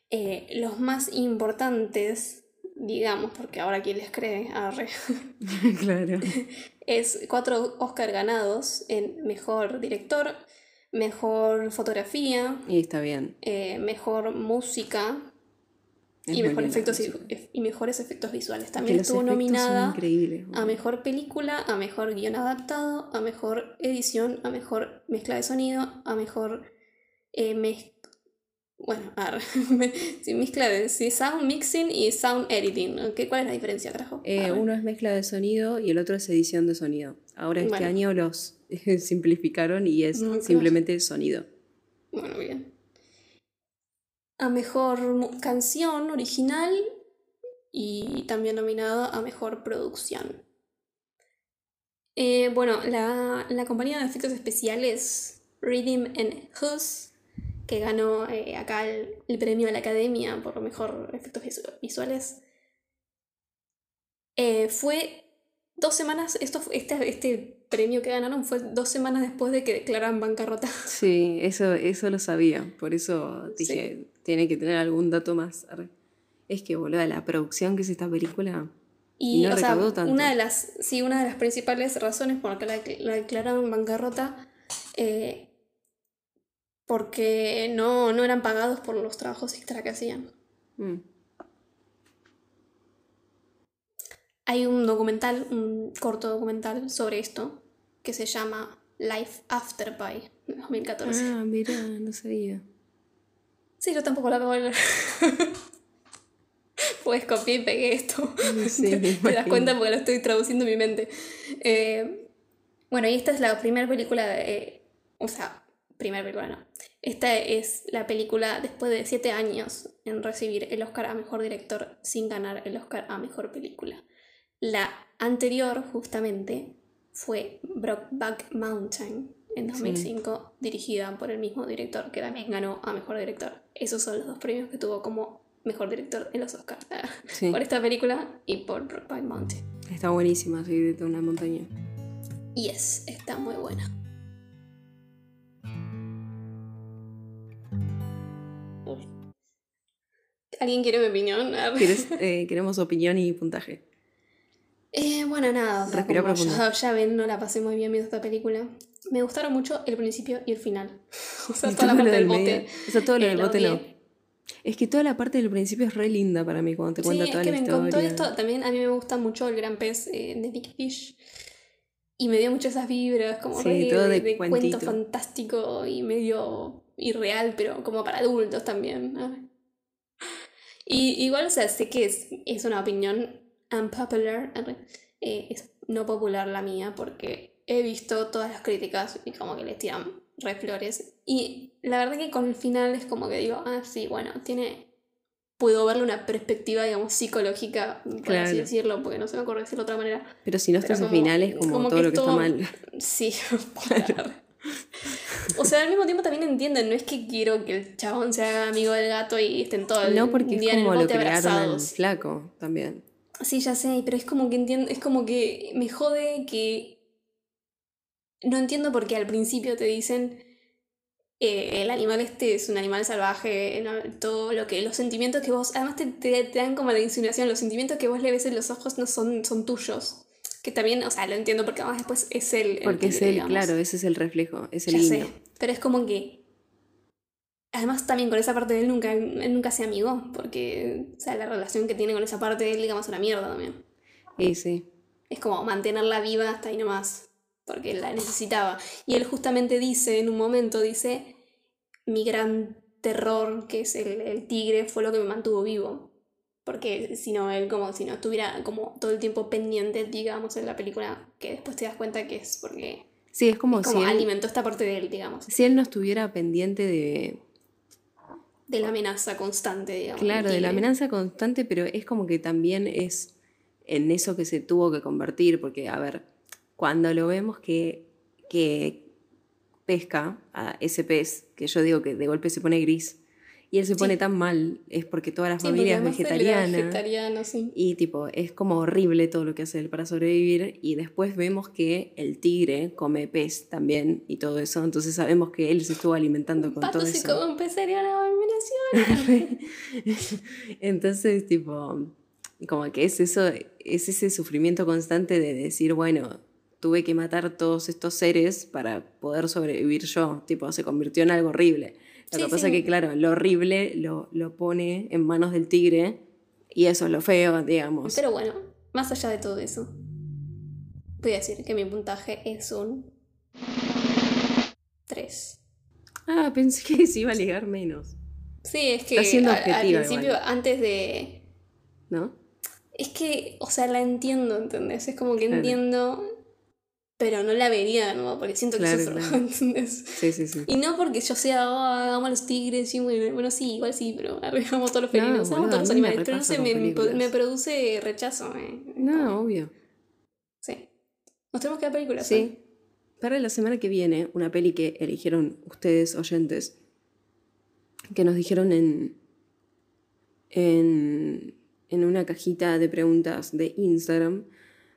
Eh, los más importantes, digamos, porque ahora quién les cree, arre, claro. es cuatro Oscar ganados en Mejor Director, Mejor Fotografía, Y está bien. eh, Mejor Música Es y, mejor efectos, música. y mejores efectos visuales. También estuvo nominada a mejor película, a mejor guion adaptado, a mejor edición, a mejor mezcla de sonido, a mejor eh, mez- bueno, ar- sí, mezcla de sí, sound mixing y sound editing. ¿ok? ¿Cuál es la diferencia, carajo? Eh, uno es mezcla de sonido y el otro es edición de sonido. Ahora este Bueno. año los simplificaron y es No, claro. simplemente sonido. Bueno, bien. A mejor canción original y también nominado a mejor producción. Eh, bueno, la, la compañía de efectos especiales Rhythm and Hus, que ganó eh, acá el, el premio de la Academia por mejor efectos visu- visuales, eh, fue dos semanas, esto, este, este premio que ganaron fue dos semanas después de que declararan bancarrota. Sí, eso, eso lo sabía. Por eso dije, tiene que tener algún dato más. Es que, boludo, la producción que es esta película. Y, no o sea, tanto. una de las, sí, una de las principales razones por la que la, la declararon bancarrota, eh, porque no, no eran pagados por los trabajos extra que hacían. Mm. Hay un documental, un corto documental sobre esto, que se llama Life After Pie, de 2014. Ah, mira, no sabía. Sí, yo tampoco la acabo de ver. Pues copié y pegué esto. Sí, te, das cuenta porque lo estoy traduciendo en mi mente. Eh, bueno, y esta es la primera película de. eh, o sea, primera película no. Esta es la película después de siete años en recibir el Oscar a mejor director sin ganar el Oscar a mejor película. La anterior, justamente, fue Brokeback Mountain en 2005, dirigida por el mismo director que también ganó a Mejor Director. Esos son los dos premios que tuvo como Mejor Director en los Oscars. Sí. por esta película y por Brokeback Mountain. Está buenísima, sí, de toda una montaña. Yes, está muy buena. ¿Alguien quiere mi opinión? ¿Quieres, eh, queremos opinión y puntaje. Eh, bueno, nada, o sea, Respira como profundo. ya, ven, no la pasé muy bien viendo esta película. Me gustaron mucho el principio y el final. O sea, Y toda la parte del del medio. bote. O sea, todo lo eh, del bote no. Es que toda la parte del principio es re linda para mí cuando te Sí, cuenta es toda que la me historia. encantó esto. También a mí me gusta mucho el gran pez eh, de Big Fish. Y me dio muchas esas vibras, como Sí, re todo de de, cuento fantástico y medio irreal, pero como para adultos también. Ay. Y igual, o sea, sé que es, es una opinión unpopular, eh, es no popular la mía, porque he visto todas las críticas y como que les tiran re flores. Y la verdad que con el final es como que digo, ah, sí, bueno, tiene. Puedo verle una perspectiva, digamos, psicológica, por así decirlo, porque no se me ocurre decirlo de otra manera. Pero si no estás al final es como, como todo que lo que está mal. Sí, claro. O sea, al mismo tiempo también entienden, no es que quiero que el chabón se haga amigo del gato y estén todo el No, porque es día en el como lo bote al abrazados. flaco también. Sí, ya sé, pero es como que entiendo, es como que me jode que no entiendo por qué al principio te dicen eh, el animal este es un animal salvaje, no, todo lo que, los sentimientos que vos, además te, te- te dan como la insinuación, los sentimientos que vos le ves en los ojos no son, son tuyos. Que también, o sea, lo entiendo porque además después es él. el Porque es tigre, él, digamos. claro, ese es el reflejo, es el Ya guiño. sé, pero es como que. Además, también con esa parte de él nunca, él nunca se amigó, porque, o sea, la relación que tiene con esa parte de él, digamos, es una mierda también. Y sí. Es como mantenerla viva hasta ahí nomás, porque la necesitaba. Y él justamente dice, en un momento, dice, mi gran terror, que es el, el tigre, fue lo que me mantuvo vivo. Porque si no, él como si no estuviera como todo el tiempo pendiente, digamos, en la película, que después te das cuenta que es porque Sí, es como, es como si, él, alimentó esta parte de él, digamos. si él no estuviera pendiente de, de la amenaza constante, digamos. claro, de la amenaza constante, pero es como que también es en eso que se tuvo que convertir, porque, a ver, cuando lo vemos que, que pesca a ese pez, que yo digo que de golpe se pone gris, y él se pone tan mal, es porque toda la Sí, familia es vegetariana. vegetariano, sí. Y tipo, es como horrible todo lo que hace él para sobrevivir. Y después vemos que el tigre come pez también y todo eso. Entonces sabemos que él se estuvo alimentando con Pato todo se eso. come un pez sería una abominación. Entonces, tipo, como que es eso, es ese sufrimiento constante de decir, bueno, tuve que matar todos estos seres para poder sobrevivir yo. Tipo, se convirtió en algo horrible. Lo Sí, que pasa sí. que, claro, lo horrible lo, lo pone en manos del tigre y eso es lo feo, digamos. Pero bueno, más allá de todo eso, voy a decir que mi puntaje es un 3. Ah, pensé que se iba a ligar menos, Sí, es que Está al principio, igual. antes de... ¿no? Es que, o sea, la entiendo, ¿entendés? Es como que Claro. entiendo, pero no la vería de nuevo, porque siento que Claro, sufro, claro. ¿entendés? Sí, sí, sí. Y no porque yo sea, "Ah, amo a los tigres, y bueno, bueno, sí, igual sí, pero amo a todos los No, felinos, amo a boludo, todos los animales, pero no sé, me, me- produce rechazo. eh. No, obvio. Sí. Nos tenemos que dar películas. Sí. Para la semana que viene, una peli que eligieron ustedes, oyentes, que nos dijeron en, en, en una cajita de preguntas de Instagram,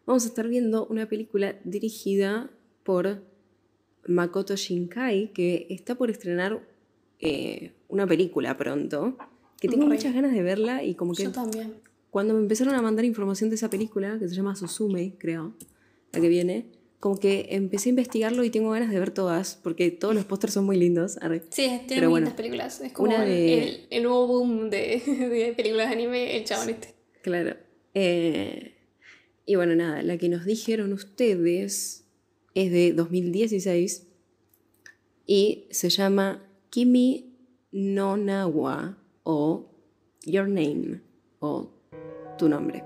vamos a estar viendo una película dirigida por Makoto Shinkai, que está por estrenar eh, una película pronto, que tengo muchas ganas de verla y como que Yo también. cuando me empezaron a mandar información de esa película, que se llama Suzume, creo, la que viene, como que empecé a investigarlo y tengo ganas de ver todas, porque todos los pósters son muy lindos. arre. Sí, tiene Pero muy bueno, lindas películas. Es como una el- de- el, el nuevo boom de, de películas de anime, el chabón este. Claro. Eh, y bueno, nada, la que nos dijeron ustedes es de 2016 y se llama Kimi no Nawa o Your Name o Tu Nombre.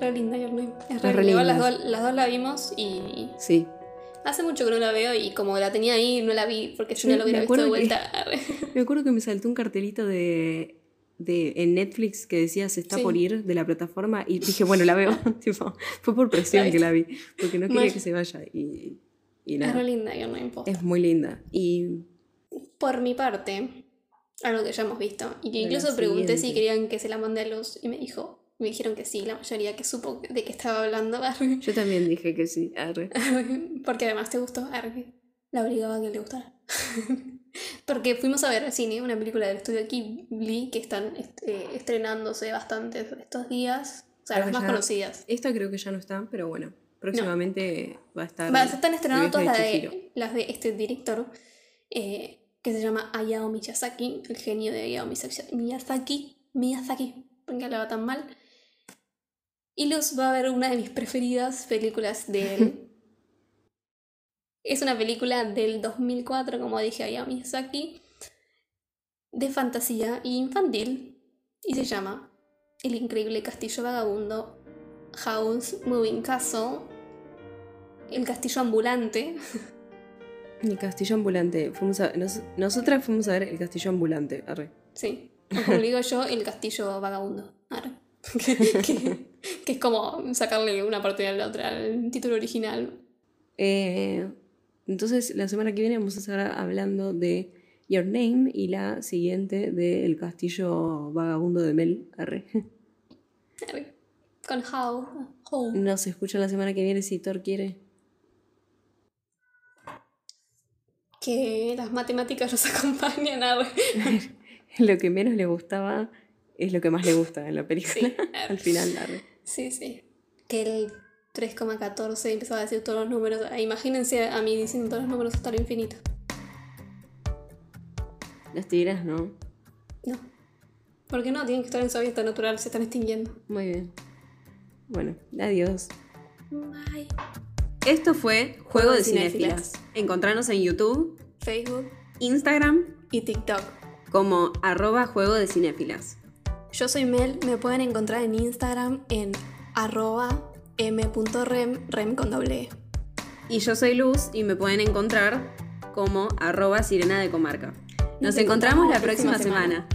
Re linda Your Name. Es Es re re linda. Las, dos, las dos la vimos y Sí. hace mucho que no la veo y como la tenía ahí no la vi porque si Sí, no la hubiera visto de que- vuelta. Me acuerdo que me saltó un cartelito de, de en Netflix que decía se está Sí. por ir de la plataforma y dije, bueno, la veo. tipo, fue por presión que la vi, porque no quería Mal. que se vaya. Y, Y Es nada, re linda Your Name Post. es muy linda. Y Por mi parte, algo que ya hemos visto, y que incluso pregunté si querían que se la mande a luz, y me dijo, me dijeron que sí, la mayoría que supo de qué estaba hablando, yo también dije que sí. arre. porque además te gustó, Arre, la obligaba a que le gustara. porque fuimos a ver al cine una película del estudio Ghibli que están est- eh, estrenándose bastante estos días, o sea, Creo las más ya- conocidas. Esta creo que ya no está, pero bueno. Próximamente va a estar. Va, se están estrenando todas las de, las de este director eh, que se llama Hayao Miyazaki, el genio de Hayao Miyazaki. Miyazaki, porque hablaba tan mal. Y Luz va a ver una de mis preferidas películas de él. es una película del 2004, como dije, Hayao Miyazaki, de fantasía infantil. Y se llama El increíble castillo vagabundo House Moving Castle, el castillo ambulante. El castillo ambulante. Fuimos a- nos- nosotras fuimos a ver el castillo ambulante. Arre. Sí, o como digo yo, el castillo vagabundo. Arre. que, que- que es como sacarle una parte a la otra al título original. Eh, entonces, la semana que viene vamos a estar hablando de Your Name y la siguiente de El castillo vagabundo de Mel. Arre. Arre. Con How. How. Nos escucha la semana que viene si Thor quiere. Que las matemáticas los acompañan. Arre. Lo que menos le gustaba es lo que más le gusta en la película. Sí. Al final, arre. Sí, sí. Que el 3,14 empezaba a decir todos los números. Ah, Imagínense a mí diciendo todos los números hasta el infinito. Las tigras, ¿no? No. ¿Por qué no? Tienen que estar en su hábitat natural, se están extinguiendo. Muy bien. Bueno, adiós. Bye. Esto fue Juego de Cinéfilas. Encontrarnos en YouTube, Facebook Instagram y TikTok. como arroba Juego de Cinéfilas. Yo soy Mel, me pueden encontrar en Instagram en arroba m.rem, rem con doble E. Y yo soy Luz y me pueden encontrar como arroba Sirena de Comarca. Nos encontramos la próxima semana.